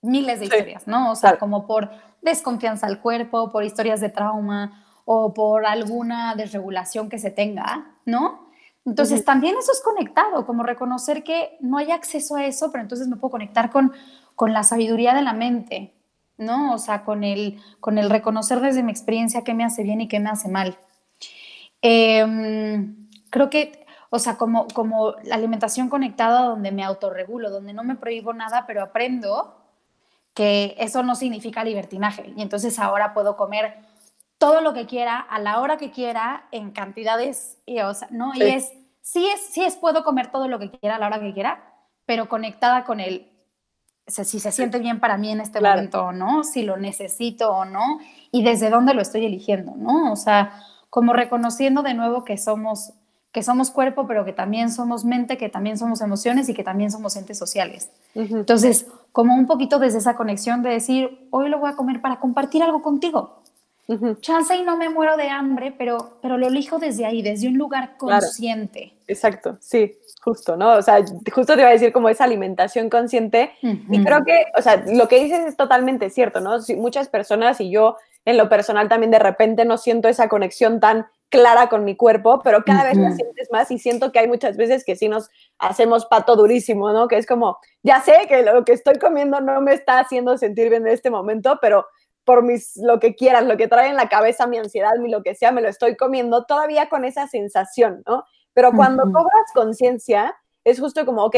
miles de Sí, historias, ¿no? O sea, claro. como por desconfianza al cuerpo, por historias de trauma o por alguna desregulación que se tenga, ¿no? Entonces, Ujú. también eso es conectado, como reconocer que no hay acceso a eso, pero entonces me puedo conectar con, con la sabiduría de la mente, ¿no? O sea, con el, con el reconocer desde mi experiencia qué me hace bien y qué me hace mal. Em, creo que, o sea, como, como la alimentación conectada donde me autorregulo, donde no me prohíbo nada, pero aprendo que eso no significa libertinaje. Y entonces ahora puedo comer todo lo que quiera, a la hora que quiera, en cantidades, y, o sea, ¿no? Sí. Y es, sí es, sí es, puedo comer todo lo que quiera a la hora que quiera, pero conectada con el, si se siente bien para mí en este Claro. momento o no, si lo necesito o no, y desde dónde lo estoy eligiendo, ¿no? O sea, como reconociendo de nuevo que somos, que somos cuerpo, pero que también somos mente, que también somos emociones y que también somos entes sociales. Entonces, como un poquito desde esa conexión de decir, hoy lo voy a comer para compartir algo contigo. Ujú. Chance y no me muero de hambre, pero, pero lo elijo desde ahí, desde un lugar Claro. consciente. Exacto, sí, justo, ¿no? O sea, justo te iba a decir como esa alimentación consciente Y creo que, o sea, lo que dices es totalmente cierto, ¿no? Muchas personas y yo en lo personal también de repente no siento esa conexión tan clara con mi cuerpo, pero cada vez la sientes más y siento que hay muchas veces que sí nos hacemos pato durísimo, ¿no? Que es como, ya sé que lo que estoy comiendo no me está haciendo sentir bien en este momento, pero por mis, lo que quieras, lo que trae en la cabeza, mi ansiedad, mi lo que sea, me lo estoy comiendo todavía con esa sensación, ¿no? Pero cuando cobras conciencia, es justo como, ok,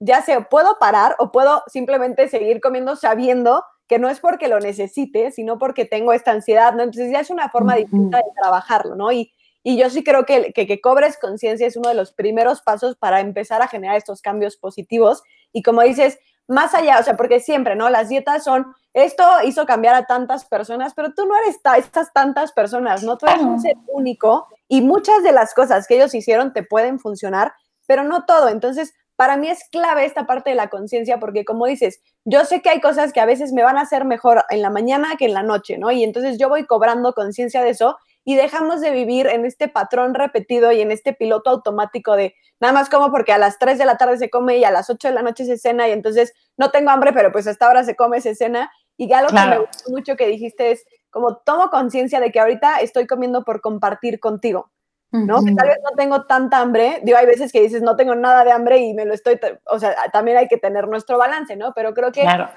ya sé, puedo parar o puedo simplemente seguir comiendo sabiendo que no es porque lo necesite, sino porque tengo esta ansiedad, ¿no? Entonces ya es una forma Ujú. distinta de trabajarlo, ¿no? Y, y yo sí creo que, que, que cobres conciencia es uno de los primeros pasos para empezar a generar estos cambios positivos. Y como dices, más allá, o sea, porque siempre, ¿no? Las dietas son, esto hizo cambiar a tantas personas, pero tú no eres ta- estas tantas personas, ¿no? Tú eres un ser único y muchas de las cosas que ellos hicieron te pueden funcionar, pero no todo. Entonces, para mí es clave esta parte de la conciencia porque como dices, yo sé que hay cosas que a veces me van a hacer mejor en la mañana que en la noche, ¿no? Y entonces yo voy cobrando conciencia de eso y dejamos de vivir en este patrón repetido y en este piloto automático de nada más como porque a las 3 de la tarde se come y a las 8 de la noche se cena y entonces no tengo hambre, pero pues hasta ahora se come, se cena. Y algo que me Claro. gustó mucho que dijiste es como tomo conciencia de que ahorita estoy comiendo por compartir contigo. ¿No? Que tal vez no tengo tanta hambre, digo, hay veces que dices no tengo nada de hambre y me lo estoy, o sea, también hay que tener nuestro balance, ¿no? Pero creo que Claro.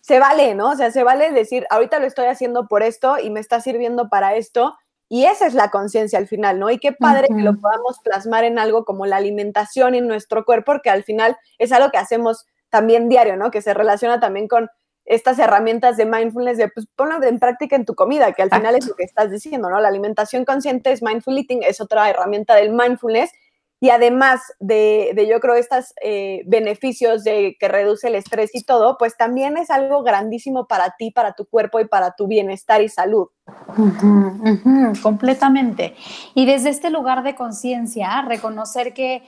se vale, ¿no? O sea, se vale decir, ahorita lo estoy haciendo por esto y me está sirviendo para esto. Y esa es la conciencia al final, ¿no? Y qué padre que lo podamos plasmar en algo como la alimentación en nuestro cuerpo, porque al final es algo que hacemos también diario, ¿no? Que se relaciona también con estas herramientas de mindfulness, de pues ponlo en práctica en tu comida, que al final es lo que estás diciendo, ¿no? La alimentación consciente es mindful eating, es otra herramienta del mindfulness. Y además de, de yo creo, estos beneficios de que reduce el estrés y todo, pues también es algo grandísimo para ti, para tu cuerpo y para tu bienestar y salud. Completamente. Y desde este lugar de conciencia, reconocer que,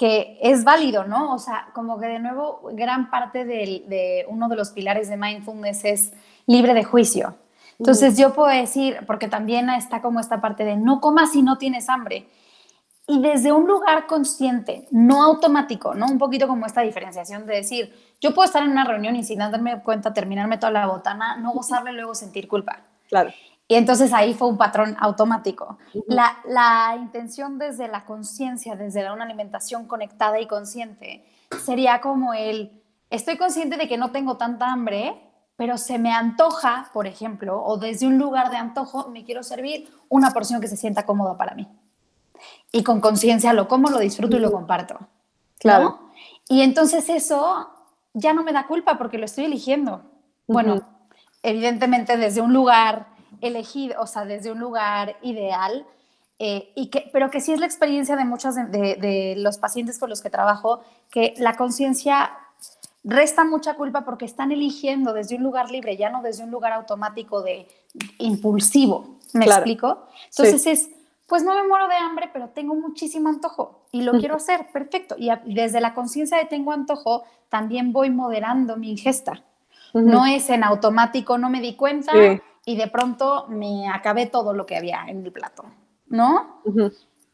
que es válido, ¿no? O sea, como que de nuevo, gran parte del- de uno de los pilares de mindfulness es libre de juicio. Entonces yo puedo decir, porque también está como esta parte de no comas si no tienes hambre. Y desde un lugar consciente, no automático, ¿no? Un poquito como esta diferenciación de decir, yo puedo estar en una reunión y sin darme cuenta terminarme toda la botana, no gozarle y luego sentir culpa. Claro. Y entonces ahí fue un patrón automático. la, la intención desde la conciencia, desde la- una alimentación conectada y consciente, sería como el, estoy consciente de que no tengo tanta hambre, pero se me antoja, por ejemplo, o desde un lugar de antojo, me quiero servir una porción que se sienta cómoda para mí. Y con conciencia lo como, lo disfruto y lo comparto. Claro. ¿no? Y entonces eso ya no me da culpa porque lo estoy eligiendo. Bueno, evidentemente desde un lugar elegido, o sea, desde un lugar ideal, eh, y que, pero que sí es la experiencia de muchos de, de los pacientes con los que trabajo, que la conciencia resta mucha culpa porque están eligiendo desde un lugar libre, ya no desde un lugar automático de impulsivo. ¿Me explico? Entonces es, pues no me muero de hambre, pero tengo muchísimo antojo y lo quiero hacer, perfecto. Y desde la conciencia de tengo antojo, también voy moderando mi ingesta. No es en automático, no me di cuenta y de pronto me acabé todo lo que había en el plato, ¿no?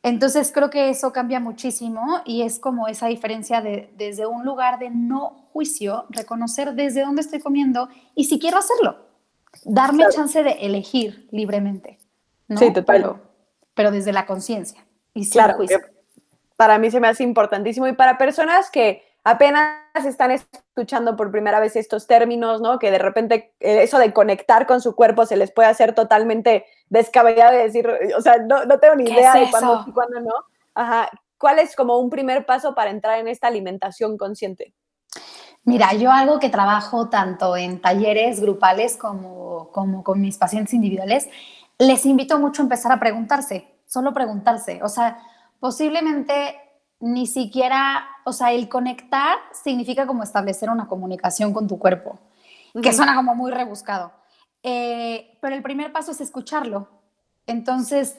Entonces creo que eso cambia muchísimo y es como esa diferencia de desde un lugar de no juicio, reconocer desde dónde estoy comiendo y si quiero hacerlo, darme chance de elegir libremente. Sí, total. Pero, desde la conciencia y sin claro, juicio. Para mí se me hace importantísimo y para personas que apenas están escuchando por primera vez estos términos, ¿no? Que de repente eh, eso de conectar con su cuerpo se les puede hacer totalmente descabellado de decir, o sea, no, no tengo ni idea de cuándo y cuándo no. Ajá. ¿Cuál es como un primer paso para entrar en esta alimentación consciente? Mira, yo algo que trabajo tanto en talleres grupales como, como con mis pacientes individuales, les invito mucho a empezar a preguntarse, solo preguntarse. O sea, posiblemente ni siquiera, o sea, el conectar significa como establecer una comunicación con tu cuerpo, que suena como muy rebuscado. Eh, pero el primer paso es escucharlo. Entonces,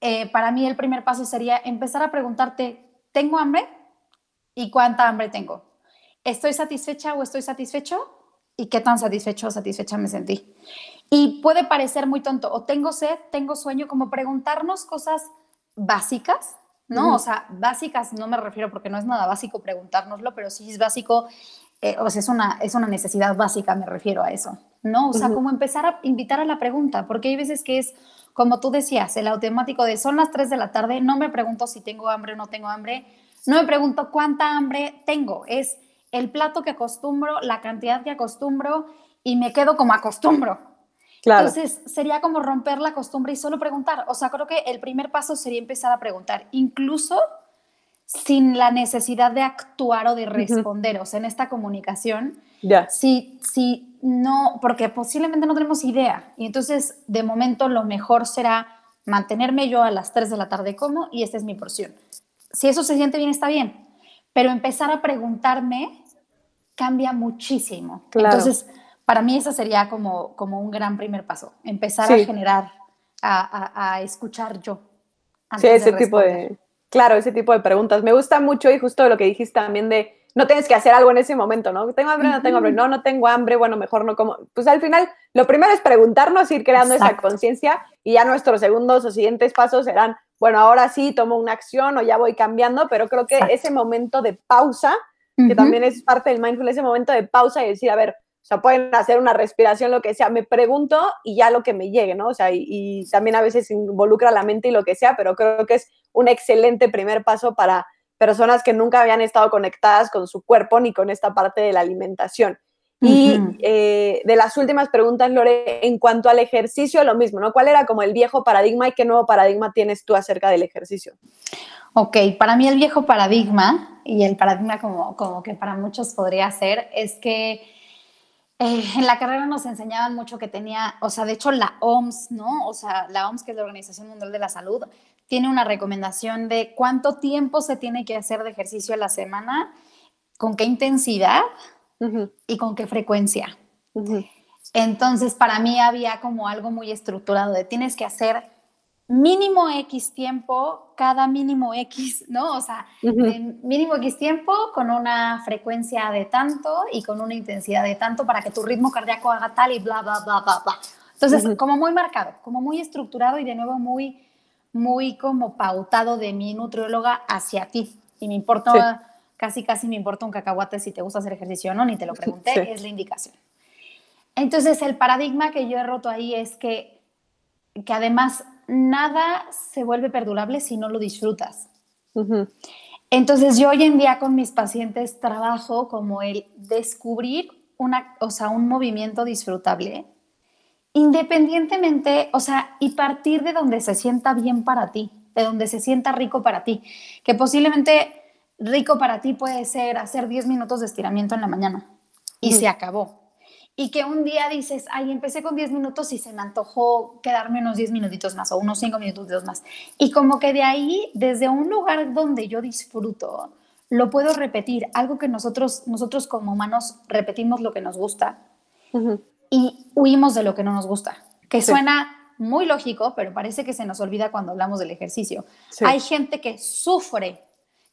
eh, para mí el primer paso sería empezar a preguntarte, ¿tengo hambre? ¿Y cuánta hambre tengo? ¿Estoy satisfecha o estoy satisfecho? ¿Y qué tan satisfecho o satisfecha me sentí? Y puede parecer muy tonto, o tengo sed, tengo sueño, como preguntarnos cosas básicas ¿no? O sea, básicas no me refiero porque no es nada básico preguntárnoslo, pero sí es básico, eh, o sea, es una, es una necesidad básica, me refiero a eso, ¿no? O sea, como empezar a invitar a la pregunta, porque hay veces que es, como tú decías, el automático de son las 3 de la tarde, no me pregunto si tengo hambre o no tengo hambre, no me pregunto cuánta hambre tengo, es el plato que acostumbro, la cantidad que acostumbro y me quedo como acostumbro, entonces, sería como romper la costumbre y solo preguntar. O sea, creo que el primer paso sería empezar a preguntar, incluso sin la necesidad de actuar o de responder. O sea, en esta comunicación, ya. si, si no, porque posiblemente no tenemos idea. Y entonces, de momento, lo mejor será mantenerme yo a las 3 de la tarde como y esta es mi porción. Si eso se siente bien, está bien. Pero empezar a preguntarme cambia muchísimo. Entonces, para mí ese sería como, como un gran primer paso, empezar a generar, a, escuchar yo. sí, ese tipo de, claro, ese tipo de preguntas. Me gusta mucho y justo lo que dijiste también de, no tienes que hacer algo en ese momento, ¿no? ¿Tengo hambre? No tengo hambre. No, no tengo hambre. Bueno, mejor no como. Pues al final, lo primero es preguntarnos, ir creando esa conciencia y ya nuestros segundos o siguientes pasos serán, bueno, ahora sí tomo una acción o ya voy cambiando, pero creo que ese momento de pausa, que también es parte del mindfulness, ese momento de pausa y decir, a ver, o sea, pueden hacer una respiración, lo que sea. Me pregunto y ya lo que me llegue, ¿no? O sea, y, también a veces involucra la mente y lo que sea, pero creo que es un excelente primer paso para personas que nunca habían estado conectadas con su cuerpo ni con esta parte de la alimentación. Y eh, de las últimas preguntas, Lore, en cuanto al ejercicio, lo mismo, ¿no? ¿Cuál era como el viejo paradigma y qué nuevo paradigma tienes tú acerca del ejercicio? Ok, para mí el viejo paradigma y el paradigma como, como que para muchos podría ser es que eh, en la carrera nos enseñaban mucho que tenía, o sea, de hecho la OMS, ¿no? O sea, la OMS, que es la Organización Mundial de la Salud, tiene una recomendación de cuánto tiempo se tiene que hacer de ejercicio a la semana, con qué intensidad y con qué frecuencia. Entonces, para mí había como algo muy estructurado de tienes que hacer mínimo X tiempo, cada mínimo X, ¿no? O sea, mínimo X tiempo con una frecuencia de tanto y con una intensidad de tanto para que tu ritmo cardíaco haga tal y bla, bla, bla, bla, bla. Entonces, como muy marcado, como muy estructurado y de nuevo muy, muy como pautado de mi nutrióloga hacia ti. Y me importa, casi, casi me importa un cacahuate si te gusta hacer ejercicio o no, ni te lo pregunté, es la indicación. Entonces, el paradigma que yo he roto ahí es que, que además nada se vuelve perdurable si no lo disfrutas. Entonces yo hoy en día con mis pacientes trabajo como el descubrir una, o sea, un movimiento disfrutable, independientemente, o sea, y partir de donde se sienta bien para ti, de donde se sienta rico para ti, que posiblemente rico para ti puede ser hacer 10 minutos de estiramiento en la mañana y se acabó. Y que un día dices, ay, empecé con 10 minutos y se me antojó quedarme unos 10 minutitos más o unos 5 minutos más. Y como que de ahí, desde un lugar donde yo disfruto, lo puedo repetir. Algo que nosotros, nosotros como humanos repetimos lo que nos gusta y huimos de lo que no nos gusta. Que suena muy lógico, pero parece que se nos olvida cuando hablamos del ejercicio. Hay gente que sufre,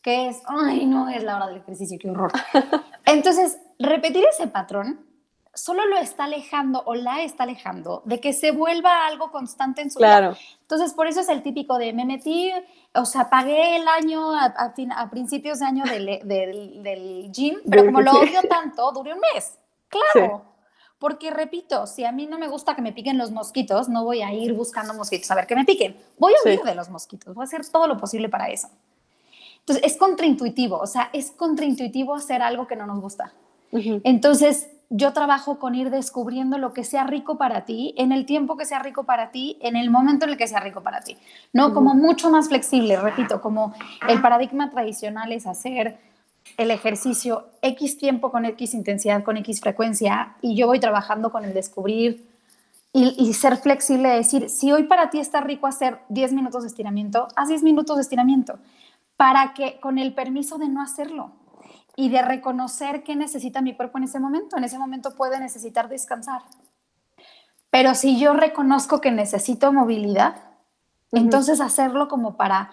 que es, ay, no es la hora del ejercicio, qué horror. Entonces, repetir ese patrón solo lo está alejando o la está alejando de que se vuelva algo constante en su claro. vida. Entonces, por eso es el típico de me metí, o sea, pagué el año a, a, principios de año del, del, del gym, pero como lo odio tanto, duré un mes. Claro. Porque repito, si a mí no me gusta que me piquen los mosquitos, no voy a ir buscando mosquitos a ver que me piquen. Voy a huir de los mosquitos, voy a hacer todo lo posible para eso. Entonces, es contraintuitivo, o sea, es contraintuitivo hacer algo que no nos gusta. Entonces, yo trabajo con ir descubriendo lo que sea rico para ti, en el tiempo que sea rico para ti, en el momento en el que sea rico para ti. No, como mucho más flexible, repito, como el paradigma tradicional es hacer el ejercicio X tiempo con X intensidad, con X frecuencia, y yo voy trabajando con el descubrir y, ser flexible, decir, si hoy para ti está rico hacer 10 minutos de estiramiento, haz 10 minutos de estiramiento, para que con el permiso de no hacerlo y de reconocer qué necesita mi cuerpo en ese momento, en ese momento puede necesitar descansar. Pero si yo reconozco que necesito movilidad, entonces hacerlo como para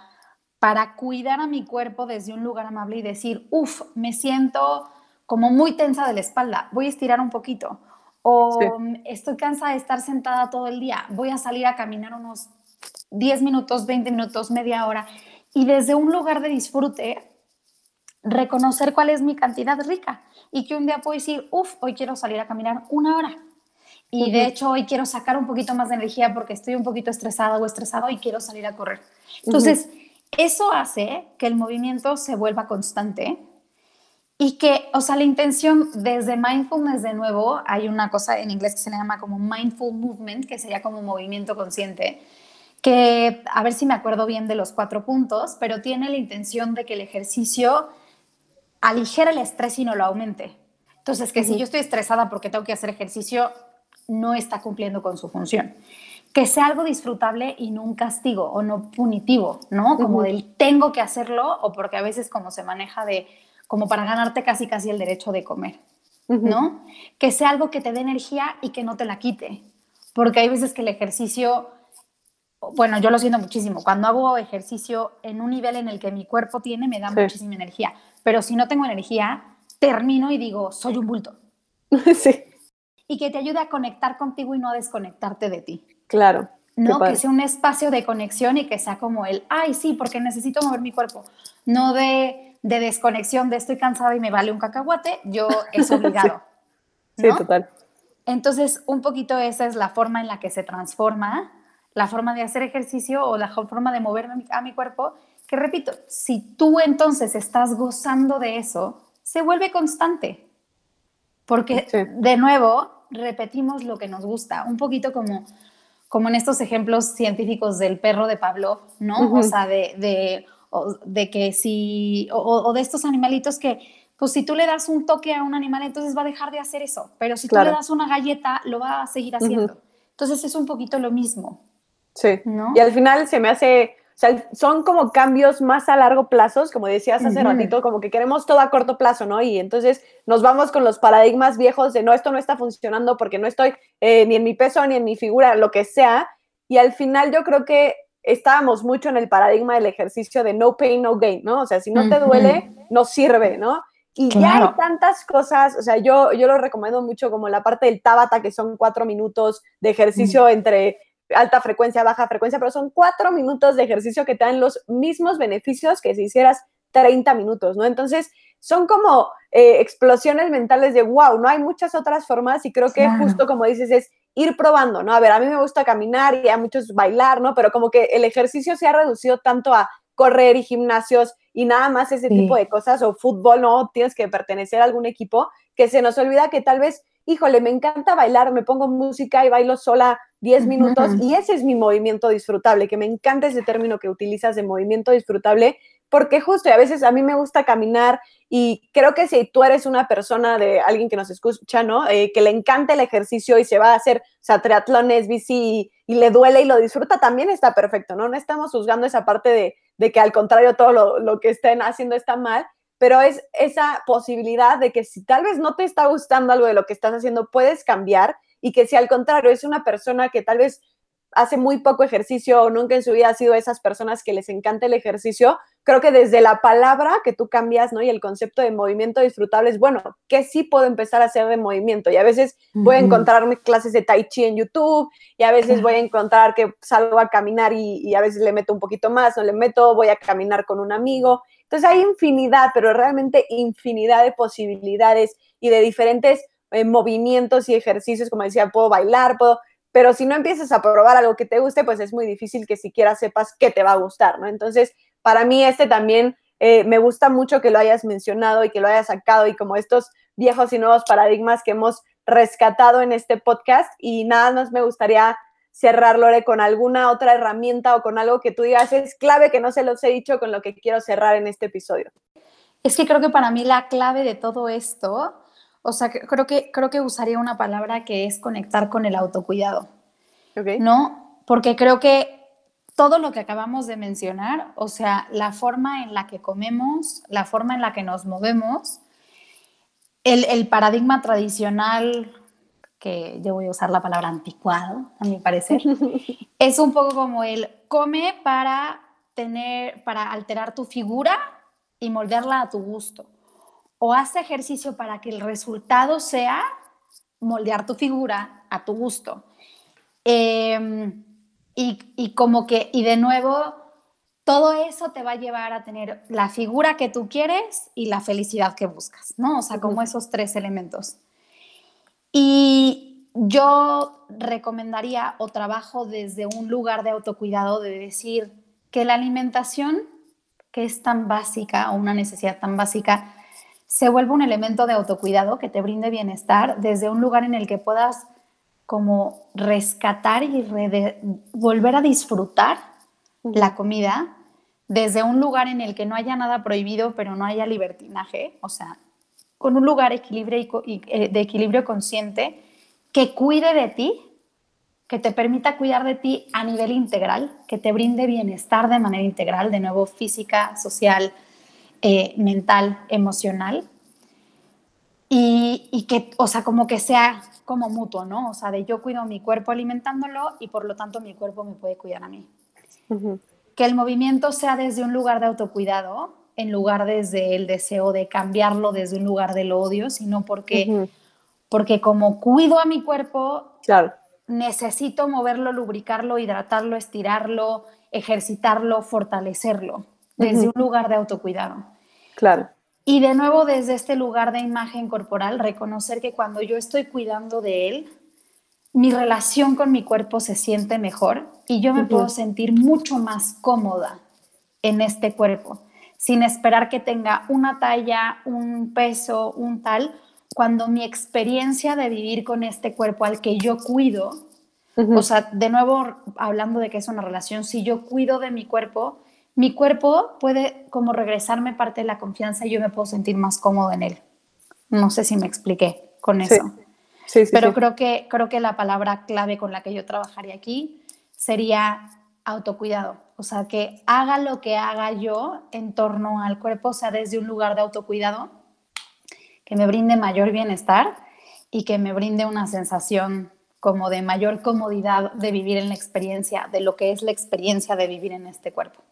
para cuidar a mi cuerpo desde un lugar amable y decir, uff, me siento como muy tensa de la espalda, voy a estirar un poquito. O estoy cansada de estar sentada todo el día, voy a salir a caminar unos 10 minutos, 20 minutos, media hora. Y desde un lugar de disfrute, reconocer cuál es mi cantidad rica. Y que un día puedo decir, uff, hoy quiero salir a caminar una hora. Y de hecho hoy quiero sacar un poquito más de energía porque estoy un poquito estresada o estresado y quiero salir a correr. Entonces, eso hace que el movimiento se vuelva constante y que, o sea, la intención desde mindfulness de nuevo, hay una cosa en inglés que se llama como mindful movement, que sería como movimiento consciente, que a ver si me acuerdo bien de los cuatro puntos, pero tiene la intención de que el ejercicio aligera el estrés y no lo aumente. Entonces, que si yo estoy estresada porque tengo que hacer ejercicio, no está cumpliendo con su función que sea algo disfrutable y no un castigo o no punitivo, ¿no? Como del tengo que hacerlo o porque a veces como se maneja de como para ganarte casi casi el derecho de comer, ¿no? Que sea algo que te dé energía y que no te la quite, porque hay veces que el ejercicio, bueno, yo lo siento muchísimo, cuando hago ejercicio en un nivel en el que mi cuerpo tiene, me da muchísima energía, pero si no tengo energía, termino y digo, soy un bulto. sí. Y que te ayude a conectar contigo y no a desconectarte de ti. Claro. No, que sea un espacio de conexión y que sea como el, ay, sí, porque necesito mover mi cuerpo. No de, de desconexión, de estoy cansada y me vale un cacahuate, yo es obligado. sí, total. Entonces, un poquito esa es la forma en la que se transforma la forma de hacer ejercicio o la forma de moverme a mi cuerpo, que repito, si tú entonces estás gozando de eso, se vuelve constante. Porque, de nuevo, repetimos lo que nos gusta, un poquito como como en estos ejemplos científicos del perro de Pablo, ¿no? O sea, de, de, de que si, o, de estos animalitos que, pues si tú le das un toque a un animal, entonces va a dejar de hacer eso, pero si tú le das una galleta, lo va a seguir haciendo. Entonces es un poquito lo mismo. Sí. ¿no? Y al final se me hace, o sea, son como cambios más a largo plazo, como decías hace ratito, como que queremos todo a corto plazo, ¿no? Y entonces nos vamos con los paradigmas viejos de no, esto no está funcionando porque no estoy eh, ni en mi peso, ni en mi figura, lo que sea. Y al final yo creo que estábamos mucho en el paradigma del ejercicio de no pain, no gain, ¿no? O sea, si no te duele, no sirve, ¿no? Y ya hay tantas cosas, o sea, yo, yo lo recomiendo mucho como la parte del Tabata, que son cuatro minutos de ejercicio entre alta frecuencia, baja frecuencia, pero son cuatro minutos de ejercicio que te dan los mismos beneficios que si hicieras 30 minutos, ¿no? Entonces, son como eh, explosiones mentales de, wow, no hay muchas otras formas y creo que justo como dices es ir probando, ¿no? A ver, a mí me gusta caminar y a muchos bailar, ¿no? Pero como que el ejercicio se ha reducido tanto a correr y gimnasios y nada más ese tipo de cosas o fútbol, ¿no? Tienes que pertenecer a algún equipo que se nos olvida que tal vez, híjole, me encanta bailar, me pongo música y bailo sola 10 minutos y ese es mi movimiento disfrutable, que me encanta ese término que utilizas de movimiento disfrutable, porque justo y a veces a mí me gusta caminar y creo que si tú eres una persona de alguien que nos escucha, ¿no? Eh, que le encanta el ejercicio y se va a hacer, o sea, triatlones, bici y, le duele y lo disfruta, también está perfecto, ¿no? No estamos juzgando esa parte de, de que al contrario todo lo, lo que estén haciendo está mal, pero es esa posibilidad de que si tal vez no te está gustando algo de lo que estás haciendo, puedes cambiar y que si al contrario es una persona que tal vez hace muy poco ejercicio o nunca en su vida ha sido esas personas que les encanta el ejercicio, creo que desde la palabra que tú cambias, ¿no? Y el concepto de movimiento disfrutable es, bueno, ¿qué sí puedo empezar a hacer de movimiento? Y a veces voy a encontrarme clases de tai chi en YouTube y a veces voy a encontrar que salgo a caminar y, a veces le meto un poquito más, no le meto, voy a caminar con un amigo. Entonces hay infinidad, pero realmente infinidad de posibilidades y de diferentes eh, movimientos y ejercicios, como decía, puedo bailar, puedo pero si no empiezas a probar algo que te guste, pues es muy difícil que siquiera sepas qué te va a gustar, ¿no? Entonces, para mí este también eh, me gusta mucho que lo hayas mencionado y que lo hayas sacado y como estos viejos y nuevos paradigmas que hemos rescatado en este podcast y nada más me gustaría cerrar, Lore, con alguna otra herramienta o con algo que tú digas es clave que no se los he dicho con lo que quiero cerrar en este episodio. Es que creo que para mí la clave de todo esto o sea, creo que, creo que usaría una palabra que es conectar con el autocuidado. ¿No? Porque creo que todo lo que acabamos de mencionar, o sea, la forma en la que comemos, la forma en la que nos movemos, el, paradigma tradicional, que yo voy a usar la palabra anticuado, a mi parecer, es un poco como el come para tener, para alterar tu figura y moldearla a tu gusto o haz ejercicio para que el resultado sea moldear tu figura a tu gusto. Em, y, como que, y de nuevo, todo eso te va a llevar a tener la figura que tú quieres y la felicidad que buscas, ¿no? O sea, como esos tres elementos. Y yo recomendaría o trabajo desde un lugar de autocuidado de decir que la alimentación, que es tan básica o una necesidad tan básica, se vuelve un elemento de autocuidado que te brinde bienestar desde un lugar en el que puedas como rescatar y volver a disfrutar la comida desde un lugar en el que no haya nada prohibido, pero no haya libertinaje, o sea, con un lugar equilibrio eh, de equilibrio consciente que cuide de ti, que te permita cuidar de ti a nivel integral, que te brinde bienestar de manera integral, de nuevo física, social, eh, mental, emocional, y, que, o sea, como que sea como mutuo, ¿no? O sea, de yo cuido mi cuerpo alimentándolo y por lo tanto mi cuerpo me puede cuidar a mí. Que el movimiento sea desde un lugar de autocuidado, en lugar desde el deseo de cambiarlo desde un lugar del odio, sino porque, porque como cuido a mi cuerpo, claro. necesito moverlo, lubricarlo, hidratarlo, estirarlo, ejercitarlo, fortalecerlo desde un lugar de autocuidado. Claro. Y de nuevo desde este lugar de imagen corporal, reconocer que cuando yo estoy cuidando de él, mi relación con mi cuerpo se siente mejor y yo me puedo sentir mucho más cómoda en este cuerpo, sin esperar que tenga una talla, un peso, un tal, cuando mi experiencia de vivir con este cuerpo al que yo cuido, o sea, de nuevo hablando de que es una relación, si yo cuido de mi cuerpo, mi cuerpo puede como regresarme parte de la confianza y yo me puedo sentir más cómodo en él. No sé si me expliqué con eso. Sí. Sí, Pero creo que, creo que la palabra clave con la que yo trabajaría aquí sería autocuidado. O sea, que haga lo que haga yo en torno al cuerpo, o sea, desde un lugar de autocuidado, que me brinde mayor bienestar y que me brinde una sensación como de mayor comodidad de vivir en la experiencia, de lo que es la experiencia de vivir en este cuerpo.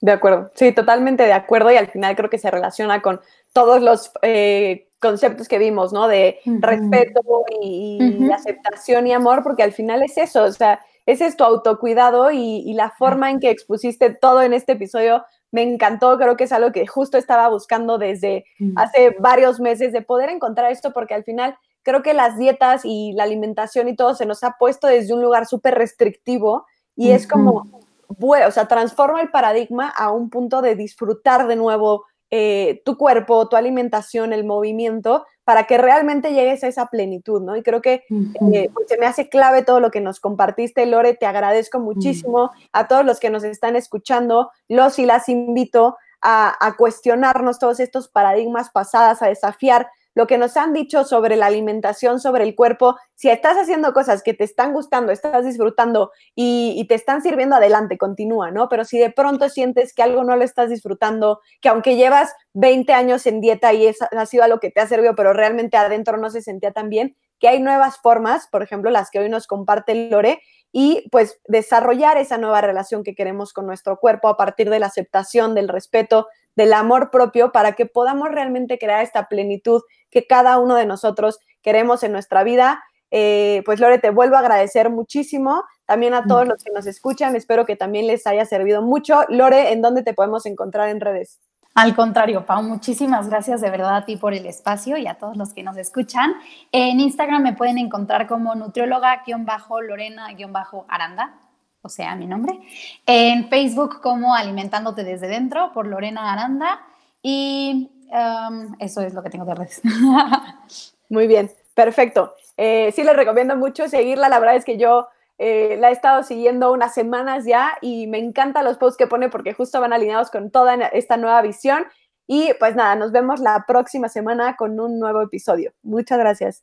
De acuerdo, sí, totalmente de acuerdo y al final creo que se relaciona con todos los eh, conceptos que vimos, ¿no? De respeto y, aceptación y amor, porque al final es eso, o sea, ese es tu autocuidado y, la forma en que expusiste todo en este episodio me encantó, creo que es algo que justo estaba buscando desde hace varios meses de poder encontrar esto, porque al final creo que las dietas y la alimentación y todo se nos ha puesto desde un lugar súper restrictivo y es como o sea, transforma el paradigma a un punto de disfrutar de nuevo eh, tu cuerpo, tu alimentación, el movimiento, para que realmente llegues a esa plenitud, ¿no? Y creo que eh, pues, se me hace clave todo lo que nos compartiste, Lore, te agradezco muchísimo a todos los que nos están escuchando, los y las invito a, a cuestionarnos todos estos paradigmas pasadas, a desafiar lo que nos han dicho sobre la alimentación, sobre el cuerpo, si estás haciendo cosas que te están gustando, estás disfrutando y, te están sirviendo adelante, continúa, ¿no? Pero si de pronto sientes que algo no lo estás disfrutando, que aunque llevas 20 años en dieta y ha sido algo que te ha servido, pero realmente adentro no se sentía tan bien, que hay nuevas formas, por ejemplo, las que hoy nos comparte Lore, y pues desarrollar esa nueva relación que queremos con nuestro cuerpo a partir de la aceptación, del respeto, del amor propio, para que podamos realmente crear esta plenitud que cada uno de nosotros queremos en nuestra vida. Eh, pues Lore, te vuelvo a agradecer muchísimo. También a todos los que nos escuchan, espero que también les haya servido mucho. Lore, ¿en dónde te podemos encontrar en redes? Al contrario, Pau, muchísimas gracias de verdad a ti por el espacio y a todos los que nos escuchan. En Instagram me pueden encontrar como nutrióloga-lorena-aranda, o sea, mi nombre. En Facebook como Alimentándote desde dentro por Lorena Aranda. Y um, eso es lo que tengo de redes. Muy bien, perfecto. Eh, sí les recomiendo mucho seguirla. La verdad es que yo eh, la he estado siguiendo unas semanas ya y me encantan los posts que pone porque justo van alineados con toda esta nueva visión. Y pues nada, nos vemos la próxima semana con un nuevo episodio. Muchas gracias.